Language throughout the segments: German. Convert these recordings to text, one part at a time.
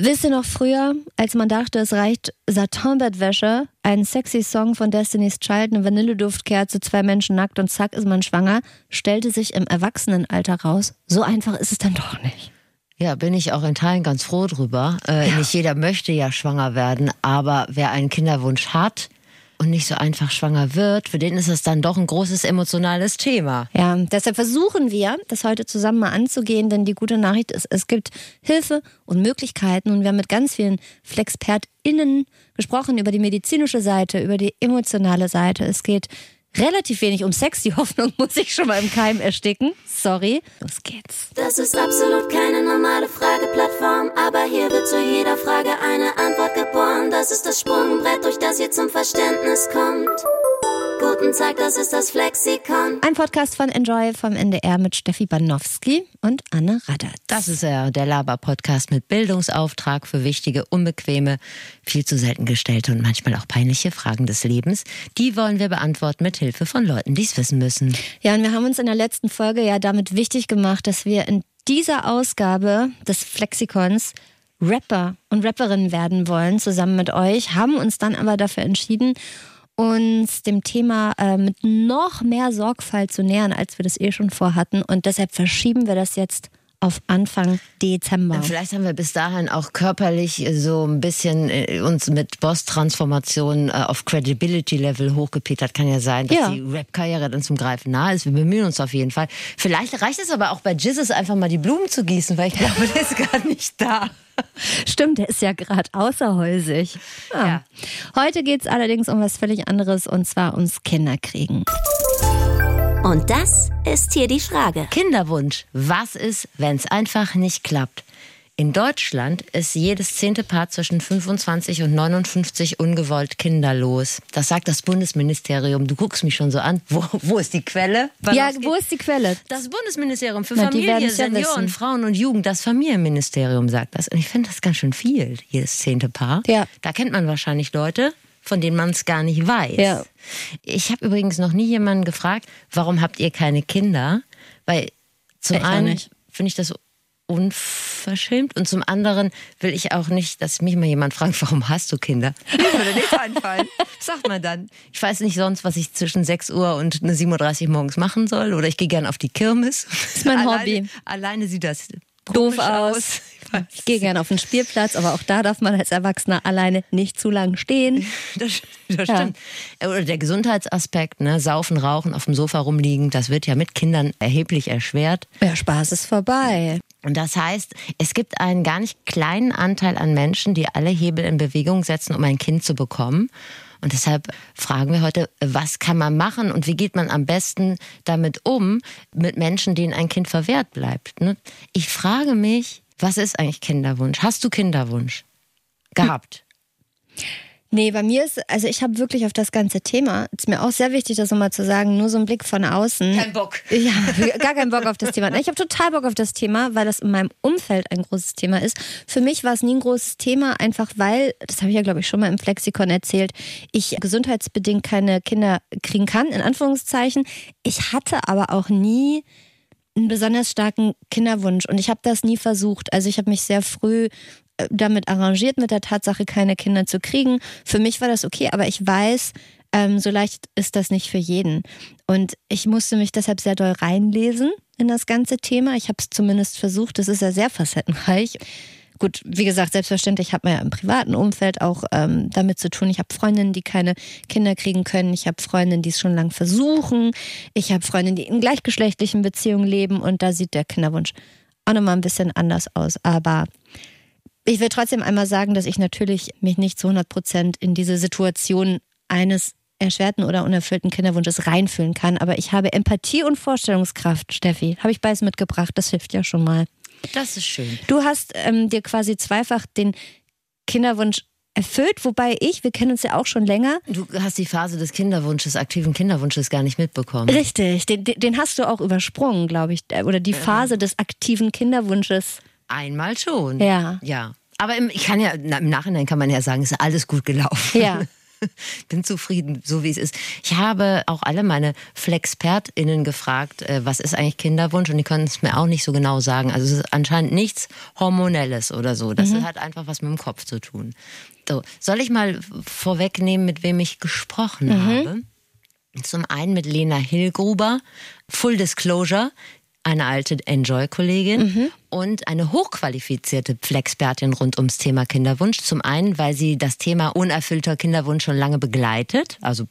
Wisst ihr noch früher, als man dachte, es reicht Satinbettwäsche, ein sexy Song von Destiny's Child, eine Vanilleduftkerze, zwei Menschen nackt und zack ist man schwanger, stellte sich im Erwachsenenalter raus. So einfach ist es dann doch nicht. Ja, bin ich auch in Teilen ganz froh drüber. Äh, ja. Nicht jeder möchte ja schwanger werden, aber wer einen Kinderwunsch hat, und nicht so einfach schwanger wird, für den ist es dann doch ein großes emotionales Thema. Ja, deshalb versuchen wir, das heute zusammen mal anzugehen, denn die gute Nachricht ist, es gibt Hilfe und Möglichkeiten und wir haben mit ganz vielen FlexpertInnen gesprochen über die medizinische Seite, über die emotionale Seite. Es geht relativ wenig um Sex. Die Hoffnung muss ich schon mal im Keim ersticken. Sorry. Los geht's. Das ist absolut keine normale Frageplattform, aber hier wird zu jeder Frage eine Antwort geboren. Das ist das Sprungbrett, durch das ihr zum Verständnis kommt. Guten Tag, das ist das Flexikon. Ein Podcast von Enjoy vom NDR mit Steffi Banowski und Anne Radatz. Das ist ja der Laber-Podcast mit Bildungsauftrag für wichtige, unbequeme, viel zu selten gestellte und manchmal auch peinliche Fragen des Lebens. Die wollen wir beantworten mit Hilfe von Leuten, die es wissen müssen. Ja, und wir haben uns in der letzten Folge ja damit wichtig gemacht, dass wir in dieser Ausgabe des Flexikons Rapper und Rapperinnen werden wollen, zusammen mit euch, haben uns dann aber dafür entschieden, uns dem Thema äh, mit noch mehr Sorgfalt zu nähern, als wir das eh schon vorhatten. Und deshalb verschieben wir das jetzt auf Anfang Dezember. Vielleicht haben wir bis dahin auch körperlich so ein bisschen äh, uns mit Boss-Transformation äh, auf Credibility-Level hochgepetert. Kann ja sein, dass ja. die Rap-Karriere dann zum Greifen nahe ist. Wir bemühen uns auf jeden Fall. Vielleicht reicht es aber auch bei Jizzes einfach mal die Blumen zu gießen, weil ich glaube, der ist gar nicht da. Stimmt, der ist ja gerade außerhäusig. Ja. Ja. Heute geht es allerdings um was völlig anderes und zwar ums Kinderkriegen. Und das ist hier die Frage. Kinderwunsch. Was ist, wenn es einfach nicht klappt? In Deutschland ist jedes zehnte Paar zwischen 25 und 59 ungewollt kinderlos. Das sagt das Bundesministerium. Du guckst mich schon so an. Wo, wo ist die Quelle? Wann ja, wo ist die Quelle? Das Bundesministerium für Na, Familie, Senioren, ja Frauen und Jugend. Das Familienministerium sagt das. Und ich finde das ganz schön viel, jedes zehnte Paar. Ja. Da kennt man wahrscheinlich Leute, von denen man es gar nicht weiß. Ja. Ich habe übrigens noch nie jemanden gefragt, warum habt ihr keine Kinder? Weil zum einen finde ich das unverschämt und zum anderen will ich auch nicht, dass mich mal jemand fragt, warum hast du Kinder? Mir würde nicht einfallen. Sagt man dann. Ich weiß nicht sonst, was ich zwischen 6 Uhr und 7.30 Uhr morgens machen soll oder ich gehe gern auf die Kirmes. Das ist mein alleine, Hobby. Alleine sieht das doof aus. aus. Ich gehe gerne auf den Spielplatz, aber auch da darf man als Erwachsener alleine nicht zu lang stehen. Das, das ja. stimmt. Oder der Gesundheitsaspekt, ne? Saufen, Rauchen, auf dem Sofa rumliegen, das wird ja mit Kindern erheblich erschwert. Ja, Spaß ist vorbei. Und das heißt, es gibt einen gar nicht kleinen Anteil an Menschen, die alle Hebel in Bewegung setzen, um ein Kind zu bekommen. Und deshalb fragen wir heute, was kann man machen und wie geht man am besten damit um, mit Menschen, denen ein Kind verwehrt bleibt. Ne? Ich frage mich, was ist eigentlich Kinderwunsch? Hast du Kinderwunsch gehabt? Nee, bei mir ist, also ich habe wirklich auf das ganze Thema, ist mir auch sehr wichtig, das nochmal zu sagen, nur so ein Blick von außen. Kein Bock. Ja, gar keinen Bock auf das Thema. Ich habe total Bock auf das Thema, weil das in meinem Umfeld ein großes Thema ist. Für mich war es nie ein großes Thema, einfach weil, das habe ich ja glaube ich schon mal im Flexikon erzählt, ich gesundheitsbedingt keine Kinder kriegen kann, in Anführungszeichen. Ich hatte aber auch nie einen besonders starken Kinderwunsch und ich habe das nie versucht. Also ich habe mich sehr früh damit arrangiert, mit der Tatsache, keine Kinder zu kriegen. Für mich war das okay, aber ich weiß, ähm, so leicht ist das nicht für jeden. Und ich musste mich deshalb sehr doll reinlesen in das ganze Thema. Ich habe es zumindest versucht. Das ist ja sehr facettenreich. Gut, wie gesagt, selbstverständlich hat man ja im privaten Umfeld auch ähm, damit zu tun. Ich habe Freundinnen, die keine Kinder kriegen können. Ich habe Freundinnen, die es schon lange versuchen. Ich habe Freundinnen, die in gleichgeschlechtlichen Beziehungen leben. Und da sieht der Kinderwunsch auch nochmal ein bisschen anders aus. Aber ich will trotzdem einmal sagen, dass ich natürlich mich nicht zu 100 Prozent in diese Situation eines erschwerten oder unerfüllten Kinderwunsches reinfühlen kann. Aber ich habe Empathie und Vorstellungskraft, Steffi. Habe ich beides mitgebracht. Das hilft ja schon mal. Das ist schön. Du hast ähm, dir quasi zweifach den Kinderwunsch erfüllt, wobei ich, wir kennen uns ja auch schon länger. Du hast die Phase des Kinderwunsches, aktiven Kinderwunsches gar nicht mitbekommen. Richtig, den, den hast du auch übersprungen, glaube ich. Oder die Phase des aktiven Kinderwunsches. Einmal schon. Ja. Ja. Aber im, ich kann ja, im Nachhinein kann man ja sagen, ist alles gut gelaufen. Ja. bin zufrieden, so wie es ist. Ich habe auch alle meine FlexpertInnen gefragt, äh, was ist eigentlich Kinderwunsch? Und die können es mir auch nicht so genau sagen. Also es ist anscheinend nichts Hormonelles oder so. Das mhm. hat einfach was mit dem Kopf zu tun. So, soll ich mal vorwegnehmen, mit wem ich gesprochen mhm. habe? Zum einen mit Lena Hillgruber, Full Disclosure, eine alte Enjoy-Kollegin mhm. und eine hochqualifizierte Flexpertin rund ums Thema Kinderwunsch. Zum einen, weil sie das Thema unerfüllter Kinderwunsch schon lange begleitet, also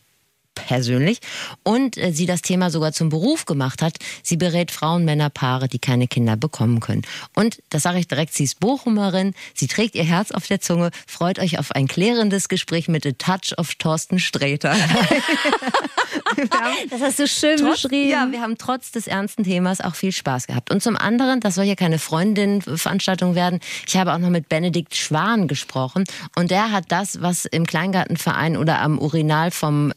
persönlich und äh, sie das Thema sogar zum Beruf gemacht hat. Sie berät Frauen, Männer, Paare, die keine Kinder bekommen können. Und das sage ich direkt, sie ist Bochumerin, sie trägt ihr Herz auf der Zunge, freut euch auf ein klärendes Gespräch mit A Touch of Thorsten Sträter. das hast du schön trotz, beschrieben. Ja, wir haben trotz des ernsten Themas auch viel Spaß gehabt. Und zum anderen, das soll ja keine Freundin-Veranstaltung werden, ich habe auch noch mit Benedikt Schwan gesprochen und der hat das, was im Kleingartenverein oder am Urinal vom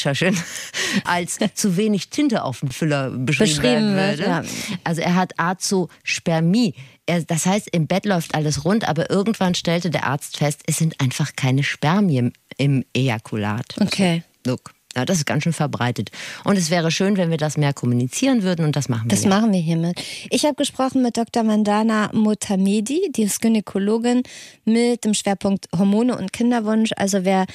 Knobelbecherchen als zu wenig Tinte auf dem Füller beschrieben, beschrieben werden würde. Ja. Also er hat Azospermie er, das heißt, im Bett läuft alles rund, aber irgendwann stellte der Arzt fest, es sind einfach keine Spermien im Ejakulat. Okay. Look. Ja, das ist ganz schön verbreitet. Und es wäre schön, wenn wir das mehr kommunizieren würden und das machen wir. Das ja. machen wir hiermit. Ich habe gesprochen mit Dr. Mandana Mutamedi, die ist Gynäkologin mit dem Schwerpunkt Hormone und Kinderwunsch. Also wer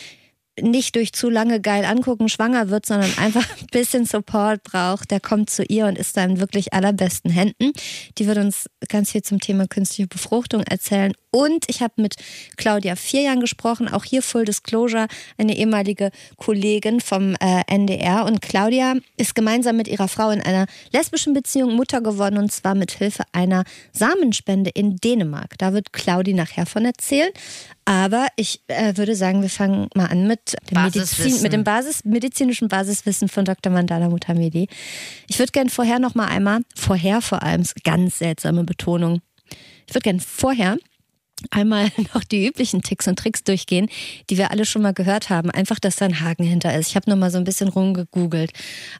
nicht durch zu lange geil angucken schwanger wird, sondern einfach ein bisschen Support braucht, der kommt zu ihr und ist da in wirklich allerbesten Händen. Die wird uns ganz viel zum Thema künstliche Befruchtung erzählen. Und ich habe mit Claudia Vierjan gesprochen, auch hier Full Disclosure, eine ehemalige Kollegin vom äh, NDR. Und Claudia ist gemeinsam mit ihrer Frau in einer lesbischen Beziehung Mutter geworden und zwar mit Hilfe einer Samenspende in Dänemark. Da wird Claudi nachher von erzählen. Aber ich äh, würde sagen, wir fangen mal an mit dem, Medizin, mit dem Basis, medizinischen Basiswissen von Dr. Mandala Mutamedi. Ich würde gerne vorher noch mal einmal, vorher vor allem, ganz seltsame Betonung. Ich würde gerne vorher einmal noch die üblichen Ticks und Tricks durchgehen, die wir alle schon mal gehört haben. Einfach, dass da ein Haken hinter ist. Ich habe noch mal so ein bisschen rumgegoogelt.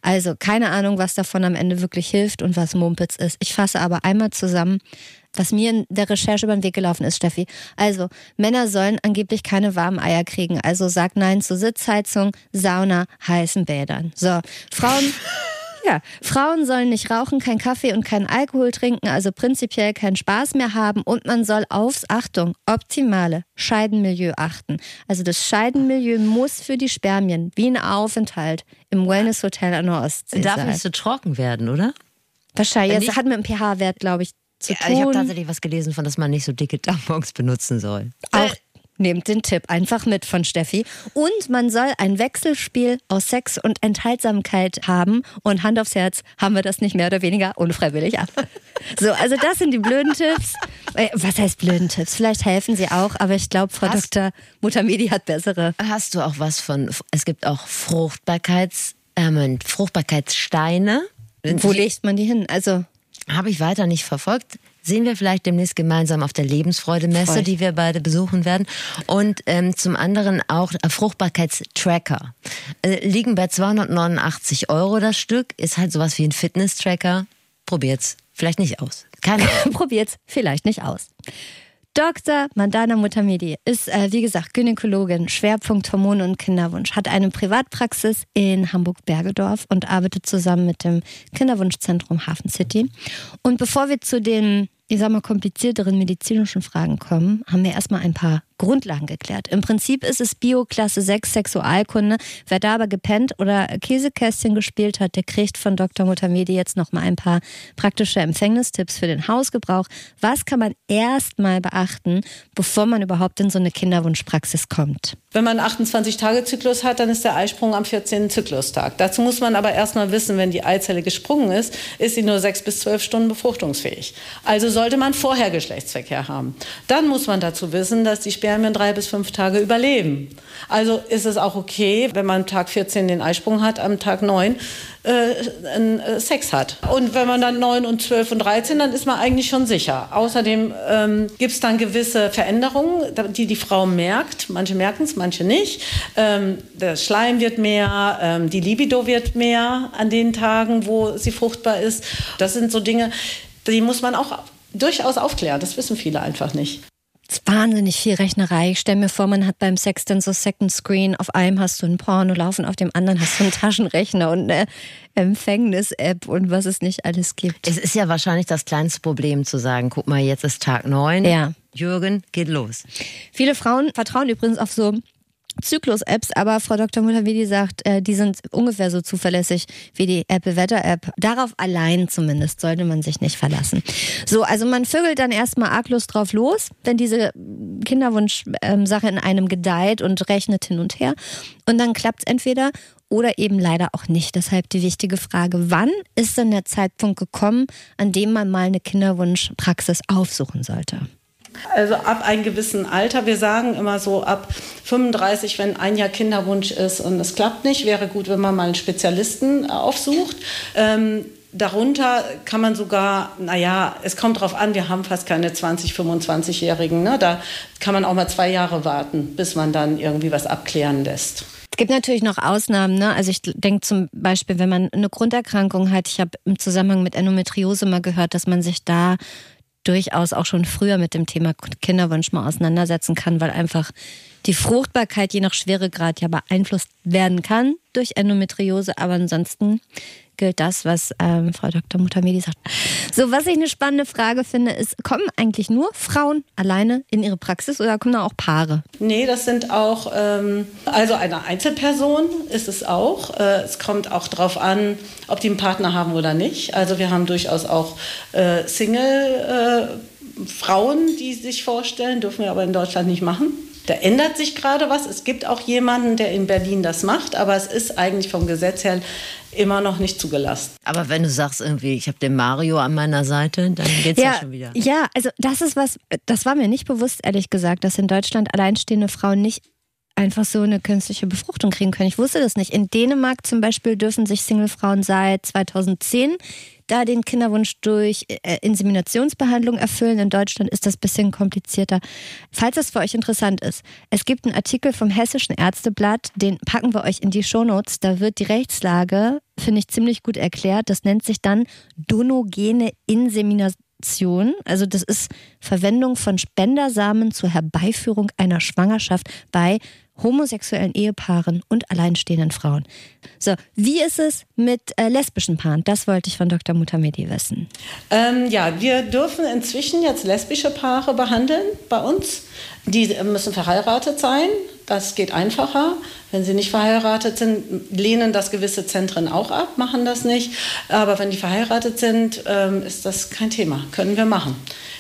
Also keine Ahnung, was davon am Ende wirklich hilft und was Mumpitz ist. Ich fasse aber einmal zusammen, was mir in der Recherche über den Weg gelaufen ist, Steffi. Also, Männer sollen angeblich keine warmen Eier kriegen. Also sag Nein zu Sitzheizung, Sauna, heißen Bädern. So, Frauen. Ja, Frauen sollen nicht rauchen, kein Kaffee und keinen Alkohol trinken, also prinzipiell keinen Spaß mehr haben und man soll aufs, Achtung, optimale Scheidenmilieu achten. Also das Scheidenmilieu muss für die Spermien wie ein Aufenthalt im Wellness-Hotel an der Ostsee Darf sein. nicht so trocken werden, oder? Wahrscheinlich. Das hat mit dem pH-Wert, glaube ich, zu ja, tun. Ich habe tatsächlich was gelesen, von dass man nicht so dicke Tampons benutzen soll. Auch Nehmt den Tipp einfach mit von Steffi. Und man soll ein Wechselspiel aus Sex und Enthaltsamkeit haben. Und Hand aufs Herz, haben wir das nicht mehr oder weniger unfreiwillig ab. So, also das sind die blöden Tipps. Äh, was heißt blöden Tipps? Vielleicht helfen sie auch, aber ich glaube, Frau hast, Dr. Muttermedi hat bessere. Hast du auch was von, es gibt auch Fruchtbarkeits, äh, Fruchtbarkeitssteine. Wo legt man die hin? Also habe ich weiter nicht verfolgt. Sehen wir vielleicht demnächst gemeinsam auf der Lebensfreude-Messe, die wir beide besuchen werden. Und ähm, zum anderen auch Fruchtbarkeitstracker. Äh, liegen bei 289 Euro das Stück. Ist halt sowas wie ein Fitness-Tracker. Probiert's. Vielleicht nicht aus. Keine Probiert's vielleicht nicht aus. Dr. Mandana Mutamedi ist, äh, wie gesagt, Gynäkologin, Schwerpunkt Hormone und Kinderwunsch, hat eine Privatpraxis in Hamburg-Bergedorf und arbeitet zusammen mit dem Kinderwunschzentrum Hafen City. Und bevor wir zu den ich sag mal, komplizierteren medizinischen Fragen kommen, haben wir erstmal ein paar Grundlagen geklärt. Im Prinzip ist es Bio-Klasse 6 Sexualkunde. Wer da aber gepennt oder Käsekästchen gespielt hat, der kriegt von Dr. Mutamedi jetzt nochmal ein paar praktische Empfängnistipps für den Hausgebrauch. Was kann man erstmal beachten, bevor man überhaupt in so eine Kinderwunschpraxis kommt? Wenn man einen 28-Tage-Zyklus hat, dann ist der Eisprung am 14. Zyklustag. Dazu muss man aber erstmal wissen, wenn die Eizelle gesprungen ist, ist sie nur sechs bis zwölf Stunden befruchtungsfähig. Also sollte man vorher Geschlechtsverkehr haben. Dann muss man dazu wissen, dass die Spermien drei bis fünf Tage überleben. Also ist es auch okay, wenn man Tag 14 den Eisprung hat, am Tag 9 äh, äh, Sex hat. Und wenn man dann 9 und 12 und 13, dann ist man eigentlich schon sicher. Außerdem ähm, gibt es dann gewisse Veränderungen, die die Frau merkt. Manche merken es, manche nicht. Ähm, der Schleim wird mehr, ähm, die Libido wird mehr an den Tagen, wo sie fruchtbar ist. Das sind so Dinge, die muss man auch durchaus aufklären. Das wissen viele einfach nicht. Wahnsinnig viel Rechnerei. Ich stelle mir vor, man hat beim Sex dann so Second Screen. Auf einem hast du ein Porno laufen, auf dem anderen hast du einen Taschenrechner und eine Empfängnis-App und was es nicht alles gibt. Es ist ja wahrscheinlich das kleinste Problem zu sagen, guck mal, jetzt ist Tag 9. Ja. Jürgen, geht los. Viele Frauen vertrauen übrigens auf so Zyklus-Apps, aber Frau Dr. Mutavidi sagt, äh, die sind ungefähr so zuverlässig wie die Apple-Wetter-App. Darauf allein zumindest sollte man sich nicht verlassen. So, also man vögelt dann erstmal arglos drauf los, wenn diese Kinderwunsch-Sache in einem gedeiht und rechnet hin und her. Und dann klappt es entweder oder eben leider auch nicht. Deshalb die wichtige Frage, wann ist denn der Zeitpunkt gekommen, an dem man mal eine Kinderwunschpraxis aufsuchen sollte? Also ab einem gewissen Alter, wir sagen immer so ab 35, wenn ein Jahr Kinderwunsch ist und es klappt nicht, wäre gut, wenn man mal einen Spezialisten aufsucht. Ähm, darunter kann man sogar, naja, es kommt darauf an, wir haben fast keine 20, 25-Jährigen. Ne? Da kann man auch mal zwei Jahre warten, bis man dann irgendwie was abklären lässt. Es gibt natürlich noch Ausnahmen. Ne? Also ich denke zum Beispiel, wenn man eine Grunderkrankung hat, ich habe im Zusammenhang mit Endometriose mal gehört, dass man sich da durchaus auch schon früher mit dem Thema Kinderwunsch mal auseinandersetzen kann, weil einfach die Fruchtbarkeit je nach Schweregrad ja beeinflusst werden kann durch Endometriose. Aber ansonsten gilt das, was ähm, Frau Dr. Mutamedi sagt. So, was ich eine spannende Frage finde, ist, kommen eigentlich nur Frauen alleine in ihre Praxis oder kommen da auch Paare? Nee, das sind auch, ähm, also eine Einzelperson ist es auch. Äh, es kommt auch darauf an, ob die einen Partner haben oder nicht. Also wir haben durchaus auch äh, Single- äh, Frauen, die sich vorstellen, dürfen wir aber in Deutschland nicht machen. Da ändert sich gerade was. Es gibt auch jemanden, der in Berlin das macht, aber es ist eigentlich vom Gesetz her immer noch nicht zugelassen. Aber wenn du sagst irgendwie, ich habe den Mario an meiner Seite, dann geht's ja, ja schon wieder. Ja, also das ist was, das war mir nicht bewusst, ehrlich gesagt, dass in Deutschland alleinstehende Frauen nicht einfach so eine künstliche Befruchtung kriegen können. Ich wusste das nicht. In Dänemark zum Beispiel dürfen sich Singlefrauen seit 2010 da den Kinderwunsch durch äh, Inseminationsbehandlung erfüllen. In Deutschland ist das ein bisschen komplizierter. Falls das für euch interessant ist, es gibt einen Artikel vom Hessischen Ärzteblatt, den packen wir euch in die Shownotes. Da wird die Rechtslage, finde ich, ziemlich gut erklärt. Das nennt sich dann donogene Insemination. Also das ist Verwendung von Spendersamen zur Herbeiführung einer Schwangerschaft bei homosexuellen Ehepaaren und alleinstehenden Frauen. So, wie ist es mit äh, lesbischen Paaren? Das wollte ich von Dr. Mutamedi wissen. Ähm, ja, wir dürfen inzwischen jetzt lesbische Paare behandeln bei uns. Die müssen verheiratet sein. Das geht einfacher. Wenn sie nicht verheiratet sind, lehnen das gewisse Zentren auch ab, machen das nicht. Aber wenn die verheiratet sind, ähm, ist das kein Thema. Können wir machen.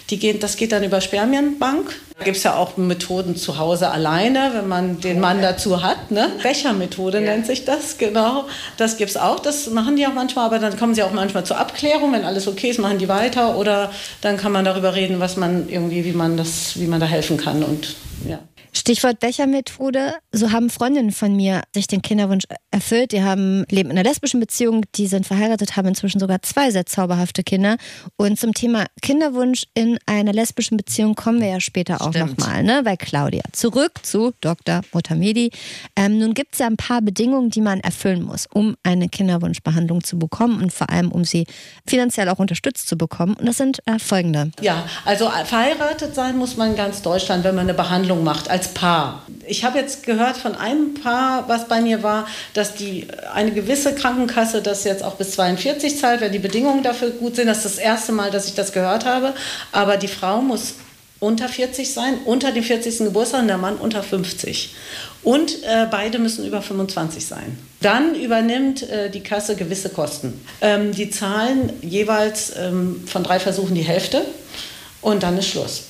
Die gehen, das geht dann über Spermienbank. Da gibt es ja auch Methoden zu Hause alleine, wenn man den Mann dazu hat. Ne? Bechermethode ja. nennt sich das, genau. Das gibt es auch, das machen die auch manchmal, aber dann kommen sie auch manchmal zur Abklärung. Wenn alles okay ist, machen die weiter oder dann kann man darüber reden, was man irgendwie, wie man das, wie man da helfen kann. Und ja. Stichwort Bechermethode. So haben Freundinnen von mir sich den Kinderwunsch erfüllt. Die haben, leben in einer lesbischen Beziehung, die sind verheiratet, haben inzwischen sogar zwei sehr zauberhafte Kinder. Und zum Thema Kinderwunsch in einer lesbischen Beziehung kommen wir ja später auch nochmal, ne, bei Claudia. Zurück zu Dr. Motamedi. Ähm, nun gibt es ja ein paar Bedingungen, die man erfüllen muss, um eine Kinderwunschbehandlung zu bekommen und vor allem, um sie finanziell auch unterstützt zu bekommen. Und das sind äh, folgende. Ja, also verheiratet sein muss man in ganz Deutschland, wenn man eine Behandlung macht. Als als Paar. Ich habe jetzt gehört von einem Paar, was bei mir war, dass die eine gewisse Krankenkasse das jetzt auch bis 42 zahlt, wenn die Bedingungen dafür gut sind. Das ist das erste Mal, dass ich das gehört habe. Aber die Frau muss unter 40 sein, unter dem 40. Geburtstag und der Mann unter 50. Und äh, beide müssen über 25 sein. Dann übernimmt äh, die Kasse gewisse Kosten. Ähm, die zahlen jeweils ähm, von drei Versuchen die Hälfte und dann ist Schluss.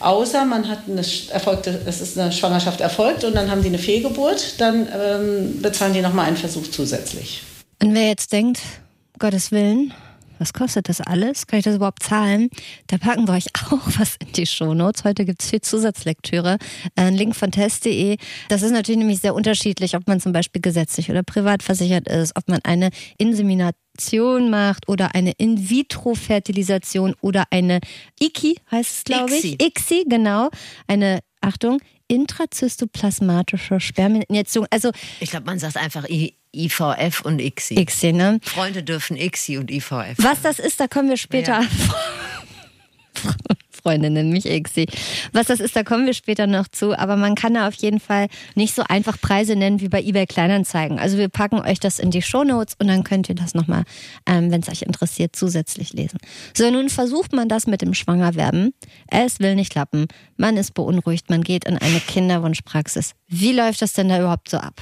Außer man hat eine erfolgte, es ist eine Schwangerschaft erfolgt und dann haben die eine Fehlgeburt, dann ähm, bezahlen die nochmal einen Versuch zusätzlich. Und wer jetzt denkt, Gottes Willen, was kostet das alles? Kann ich das überhaupt zahlen? Da packen wir euch auch was in die Shownotes. Heute gibt es viel Zusatzlektüre. Ein Link von test.de. Das ist natürlich nämlich sehr unterschiedlich, ob man zum Beispiel gesetzlich oder privat versichert ist, ob man eine Insemination macht oder eine In-vitro-Fertilisation oder eine ICI heißt es, glaube ich. ICSI, genau. Eine, Achtung, intrazystoplasmatische Spermieninjektion. Also, ich glaube, man sagt einfach I IVF und ICSI. ICSI, ne? Freunde dürfen ICSI und IVF. Was das ist, da kommen wir später. Ja. Freunde nennen mich Ixi. Was das ist, da kommen wir später noch zu. Aber man kann da auf jeden Fall nicht so einfach Preise nennen wie bei eBay Kleinanzeigen. Also wir packen euch das in die Shownotes und dann könnt ihr das nochmal, ähm, wenn es euch interessiert, zusätzlich lesen. So, nun versucht man das mit dem Schwangerwerden. Es will nicht klappen. Man ist beunruhigt. Man geht in eine Kinderwunschpraxis. Wie läuft das denn da überhaupt so ab?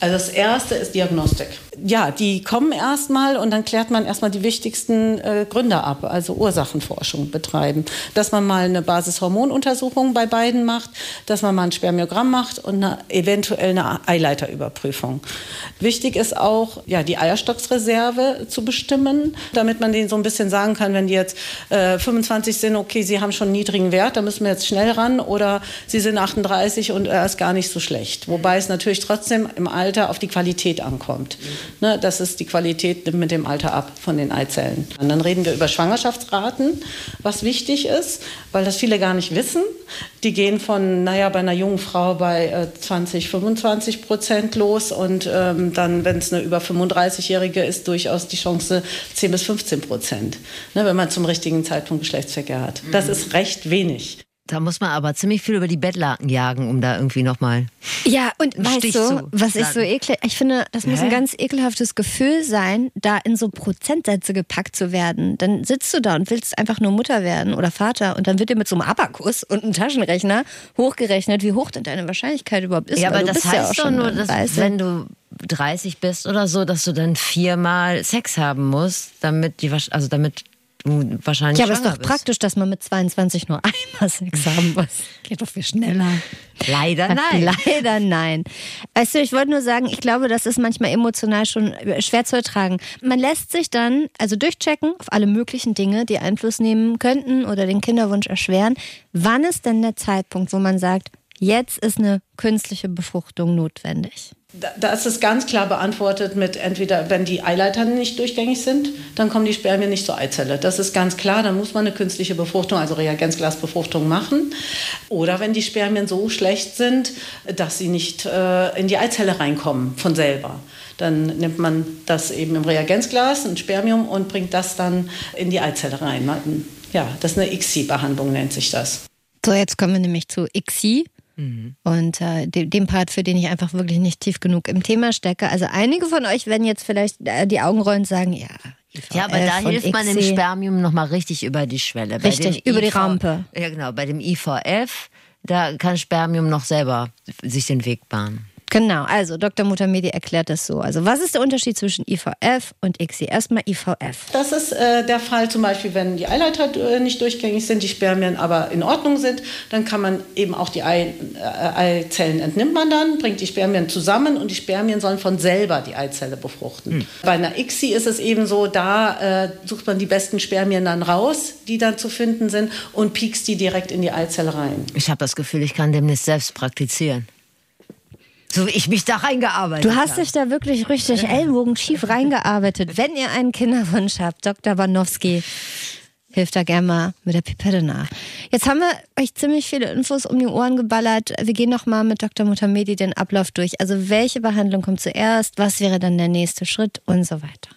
Also das erste ist Diagnostik. Ja, die kommen erstmal und dann klärt man erstmal die wichtigsten äh, Gründe ab, also Ursachenforschung betreiben. Dass man mal eine Basishormonuntersuchung bei beiden macht, dass man mal ein Spermiogramm macht und eine, eventuell eine Eileiterüberprüfung. Wichtig ist auch, ja, die Eierstocksreserve zu bestimmen, damit man denen so ein bisschen sagen kann, wenn die jetzt äh, 25 sind, okay, sie haben schon einen niedrigen Wert, da müssen wir jetzt schnell ran oder sie sind 38 und er ist gar nicht so schlecht schlecht. Wobei es natürlich trotzdem im Alter auf die Qualität ankommt. Ne, das ist die Qualität nimmt mit dem Alter ab von den Eizellen. Und dann reden wir über Schwangerschaftsraten, was wichtig ist, weil das viele gar nicht wissen. Die gehen von, naja, bei einer jungen Frau bei äh, 20, 25 Prozent los und ähm, dann, wenn es eine über 35-Jährige ist, durchaus die Chance 10 bis 15 Prozent, ne, wenn man zum richtigen Zeitpunkt Geschlechtsverkehr hat. Das ist recht wenig. Da muss man aber ziemlich viel über die Bettlaken jagen, um da irgendwie nochmal. Ja, und weißt Stich du, was ich so ekel, ich finde, das muss Hä? ein ganz ekelhaftes Gefühl sein, da in so Prozentsätze gepackt zu werden. Dann sitzt du da und willst einfach nur Mutter werden oder Vater und dann wird dir mit so einem Abakus und einem Taschenrechner hochgerechnet, wie hoch denn deine Wahrscheinlichkeit überhaupt ist. Ja, aber das heißt ja doch schon, nur, dass, wenn du 30 bist oder so, dass du dann viermal Sex haben musst, damit die, also damit du wahrscheinlich Ja, aber es ist doch bist. praktisch, dass man mit 22 nur einmal Sex haben muss. Geht doch viel schneller. Leider nein. Leider nein. Weißt du, ich wollte nur sagen, ich glaube, das ist manchmal emotional schon schwer zu ertragen. Man lässt sich dann also durchchecken auf alle möglichen Dinge, die Einfluss nehmen könnten oder den Kinderwunsch erschweren. Wann ist denn der Zeitpunkt, wo man sagt, jetzt ist eine künstliche Befruchtung notwendig? Da ist es ganz klar beantwortet mit entweder, wenn die Eileiter nicht durchgängig sind, dann kommen die Spermien nicht zur Eizelle. Das ist ganz klar, dann muss man eine künstliche Befruchtung, also Reagenzglasbefruchtung machen. Oder wenn die Spermien so schlecht sind, dass sie nicht äh, in die Eizelle reinkommen von selber. Dann nimmt man das eben im Reagenzglas, ein Spermium, und bringt das dann in die Eizelle rein. Ja, das ist eine ICSI-Behandlung, nennt sich das. So, jetzt kommen wir nämlich zu ICSI. Mhm. Und äh, dem, dem, Part, für den ich einfach wirklich nicht tief genug im Thema stecke. Also einige von euch werden jetzt vielleicht äh, die Augen rollen und sagen, ja. IVF ja, aber da hilft man dem Spermium nochmal richtig über die Schwelle. Richtig, über IV, die Rampe. Ja, genau. Bei dem IVF, da kann Spermium noch selber sich den Weg bahnen. Genau, also Dr. Mutamedi erklärt das so. Also was ist der Unterschied zwischen IVF und ICSI? Erstmal IVF. Das ist äh, der Fall zum Beispiel, wenn die Eileiter äh, nicht durchgängig sind, die Spermien aber in Ordnung sind, dann kann man eben auch die Ei, äh, Eizellen entnimmt man dann, bringt die Spermien zusammen und die Spermien sollen von selber die Eizelle befruchten. Hm. Bei einer ICSI ist es eben so, da äh, sucht man die besten Spermien dann raus, die dann zu finden sind und piekst die direkt in die Eizelle rein. Ich habe das Gefühl, ich kann demnächst selbst praktizieren. So wie ich mich da reingearbeitet Du hast dich da wirklich richtig ellbogenschief reingearbeitet. Wenn ihr einen Kinderwunsch habt, Dr. Banowski, hilft da gerne mal mit der Pipette nach. Jetzt haben wir euch ziemlich viele Infos um die Ohren geballert. Wir gehen noch mal mit Dr. Mutamedi den Ablauf durch. Also welche Behandlung kommt zuerst? Was wäre dann der nächste Schritt und so weiter?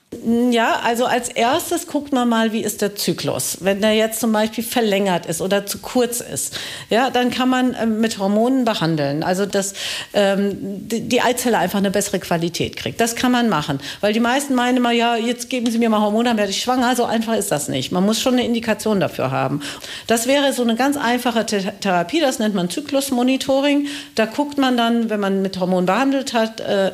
Ja, also als erstes guckt man mal, wie ist der Zyklus. Wenn der jetzt zum Beispiel verlängert ist oder zu kurz ist, ja, dann kann man ähm, mit Hormonen behandeln. Also dass ähm, die Eizelle einfach eine bessere Qualität kriegt. Das kann man machen. Weil die meisten meinen immer, ja, jetzt geben Sie mir mal Hormone, dann werde ich schwanger. So einfach ist das nicht. Man muss schon eine Indikation dafür haben. Das wäre so eine ganz einfache Therapie, das nennt man Zyklusmonitoring. Da guckt man dann, wenn man mit Hormonen behandelt hat, äh,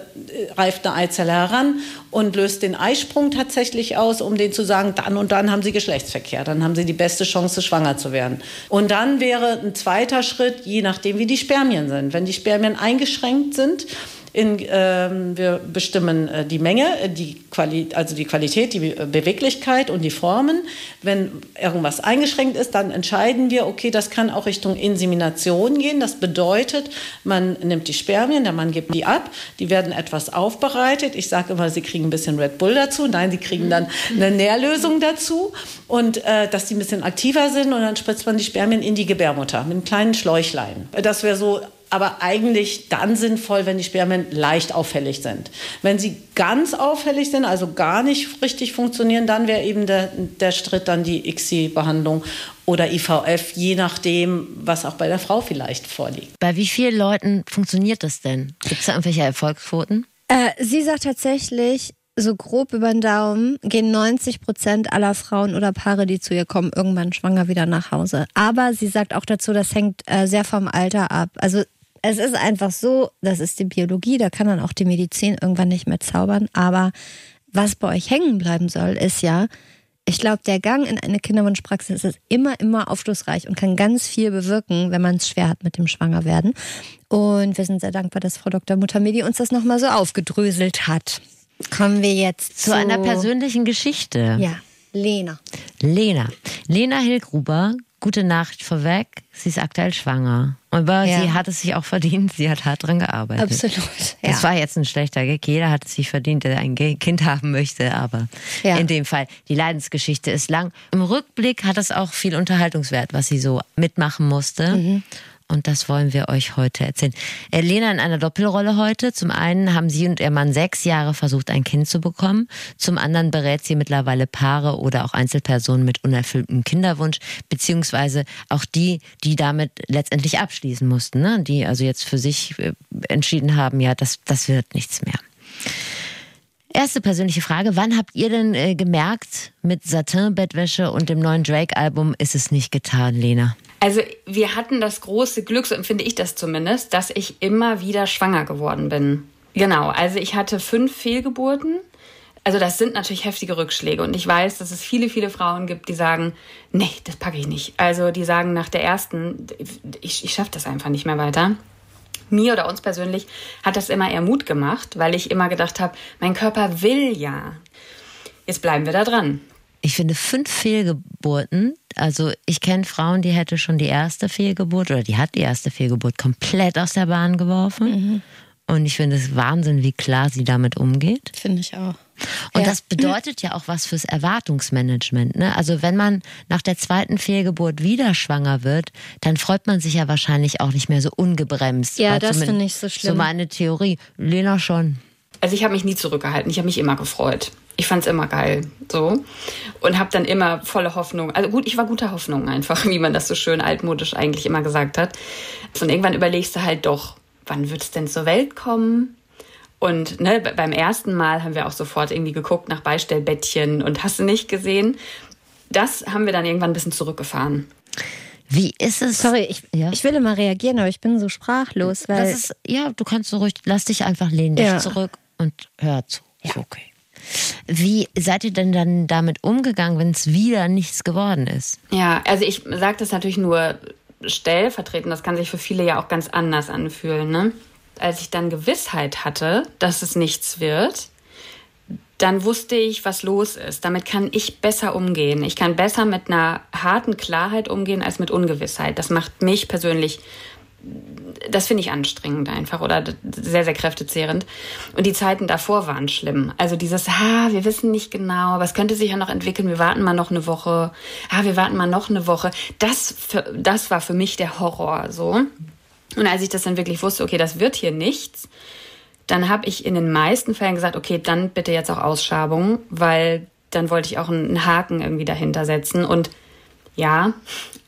reift eine Eizelle heran und löst den Eisprung tatsächlich aus, um denen zu sagen, dann und dann haben sie Geschlechtsverkehr, dann haben sie die beste Chance, schwanger zu werden. Und dann wäre ein zweiter Schritt, je nachdem, wie die Spermien sind. Wenn die Spermien eingeschränkt sind, in, ähm, wir bestimmen äh, die Menge, äh, die Quali also die Qualität, die Be Beweglichkeit und die Formen. Wenn irgendwas eingeschränkt ist, dann entscheiden wir, okay, das kann auch Richtung Insemination gehen. Das bedeutet, man nimmt die Spermien, der Mann gibt die ab, die werden etwas aufbereitet. Ich sage immer, sie kriegen ein bisschen Red Bull dazu. Nein, sie kriegen dann eine Nährlösung dazu und äh, dass die ein bisschen aktiver sind und dann spritzt man die Spermien in die Gebärmutter mit einem kleinen Schläuchlein. Das wäre so aber eigentlich dann sinnvoll, wenn die Spermien leicht auffällig sind. Wenn sie ganz auffällig sind, also gar nicht richtig funktionieren, dann wäre eben der, der Schritt dann die ICSI-Behandlung oder IVF, je nachdem, was auch bei der Frau vielleicht vorliegt. Bei wie vielen Leuten funktioniert das denn? Gibt es da irgendwelche Erfolgsquoten? Äh, sie sagt tatsächlich, so grob über den Daumen gehen 90 Prozent aller Frauen oder Paare, die zu ihr kommen, irgendwann schwanger wieder nach Hause. Aber sie sagt auch dazu, das hängt äh, sehr vom Alter ab. Also es ist einfach so, das ist die Biologie, da kann dann auch die Medizin irgendwann nicht mehr zaubern. Aber was bei euch hängen bleiben soll, ist ja, ich glaube, der Gang in eine Kinderwunschpraxis ist immer, immer aufschlussreich und kann ganz viel bewirken, wenn man es schwer hat mit dem Schwangerwerden. Und wir sind sehr dankbar, dass Frau Dr. Muttermedi uns das nochmal so aufgedröselt hat. Kommen wir jetzt zu, zu einer persönlichen Geschichte. Ja, Lena. Lena. Lena Hilgruber gute Nachricht vorweg, sie ist aktuell schwanger. Aber ja. sie hat es sich auch verdient, sie hat hart dran gearbeitet. Absolut. Ja. Das war jetzt ein schlechter Gag. Jeder hat es sich verdient, der ein Kind haben möchte. Aber ja. in dem Fall, die Leidensgeschichte ist lang. Im Rückblick hat es auch viel Unterhaltungswert, was sie so mitmachen musste. Mhm und das wollen wir euch heute erzählen. Äh, Lena in einer Doppelrolle heute. Zum einen haben sie und ihr Mann sechs Jahre versucht, ein Kind zu bekommen. Zum anderen berät sie mittlerweile Paare oder auch Einzelpersonen mit unerfülltem Kinderwunsch, beziehungsweise auch die, die damit letztendlich abschließen mussten, ne? die also jetzt für sich äh, entschieden haben, ja, das, das wird nichts mehr. Erste persönliche Frage, wann habt ihr denn äh, gemerkt, mit Satin-Bettwäsche und dem neuen Drake-Album ist es nicht getan, Lena? Also wir hatten das große Glück, so empfinde ich das zumindest, dass ich immer wieder schwanger geworden bin. Genau, also ich hatte fünf Fehlgeburten. Also das sind natürlich heftige Rückschläge und ich weiß, dass es viele, viele Frauen gibt, die sagen, nee, das packe ich nicht. Also die sagen nach der ersten, ich, ich schaffe das einfach nicht mehr weiter. Mir oder uns persönlich hat das immer eher Mut gemacht, weil ich immer gedacht habe, mein Körper will ja. Jetzt bleiben wir da dran. Ich finde fünf Fehlgeburten, also ich kenne Frauen, die hätte schon die erste Fehlgeburt oder die hat die erste Fehlgeburt komplett aus der Bahn geworfen. Mhm. Und ich finde es Wahnsinn, wie klar sie damit umgeht. Finde ich auch. Und ja. das bedeutet ja auch was fürs Erwartungsmanagement. Ne? Also wenn man nach der zweiten Fehlgeburt wieder schwanger wird, dann freut man sich ja wahrscheinlich auch nicht mehr so ungebremst. Ja, das finde ich so schlimm. So meine Theorie. Lena schon. Also ich habe mich nie zurückgehalten. Ich habe mich immer gefreut ich fand es immer geil, so und habe dann immer volle Hoffnung. Also gut, ich war guter Hoffnung einfach, wie man das so schön altmodisch eigentlich immer gesagt hat. Und irgendwann überlegst du halt doch, wann wird es denn zur Welt kommen? Und ne, beim ersten Mal haben wir auch sofort irgendwie geguckt nach Beistellbettchen und hast du nicht gesehen. Das haben wir dann irgendwann ein bisschen zurückgefahren. Wie ist es? Sorry, ich, ja. ich will immer reagieren, aber ich bin so sprachlos. Weil das ist, ja, du kannst so ruhig, lass dich einfach lehnen, dich ja. zurück und hör zu. Ja. Ist okay. Wie seid ihr denn dann damit umgegangen, wenn es wieder nichts geworden ist? Ja, also ich sage das natürlich nur stellvertretend. Das kann sich für viele ja auch ganz anders anfühlen. Ne? Als ich dann Gewissheit hatte, dass es nichts wird, dann wusste ich, was los ist. Damit kann ich besser umgehen. Ich kann besser mit einer harten Klarheit umgehen als mit Ungewissheit. Das macht mich persönlich das finde ich anstrengend einfach oder sehr, sehr kräftezehrend. Und die Zeiten davor waren schlimm. Also dieses, ha, wir wissen nicht genau, was könnte sich ja noch entwickeln, wir warten mal noch eine Woche, ha, wir warten mal noch eine Woche. Das, für, das war für mich der Horror so. Und als ich das dann wirklich wusste, okay, das wird hier nichts, dann habe ich in den meisten Fällen gesagt, okay, dann bitte jetzt auch Ausschabung, weil dann wollte ich auch einen Haken irgendwie dahinter setzen. Und ja,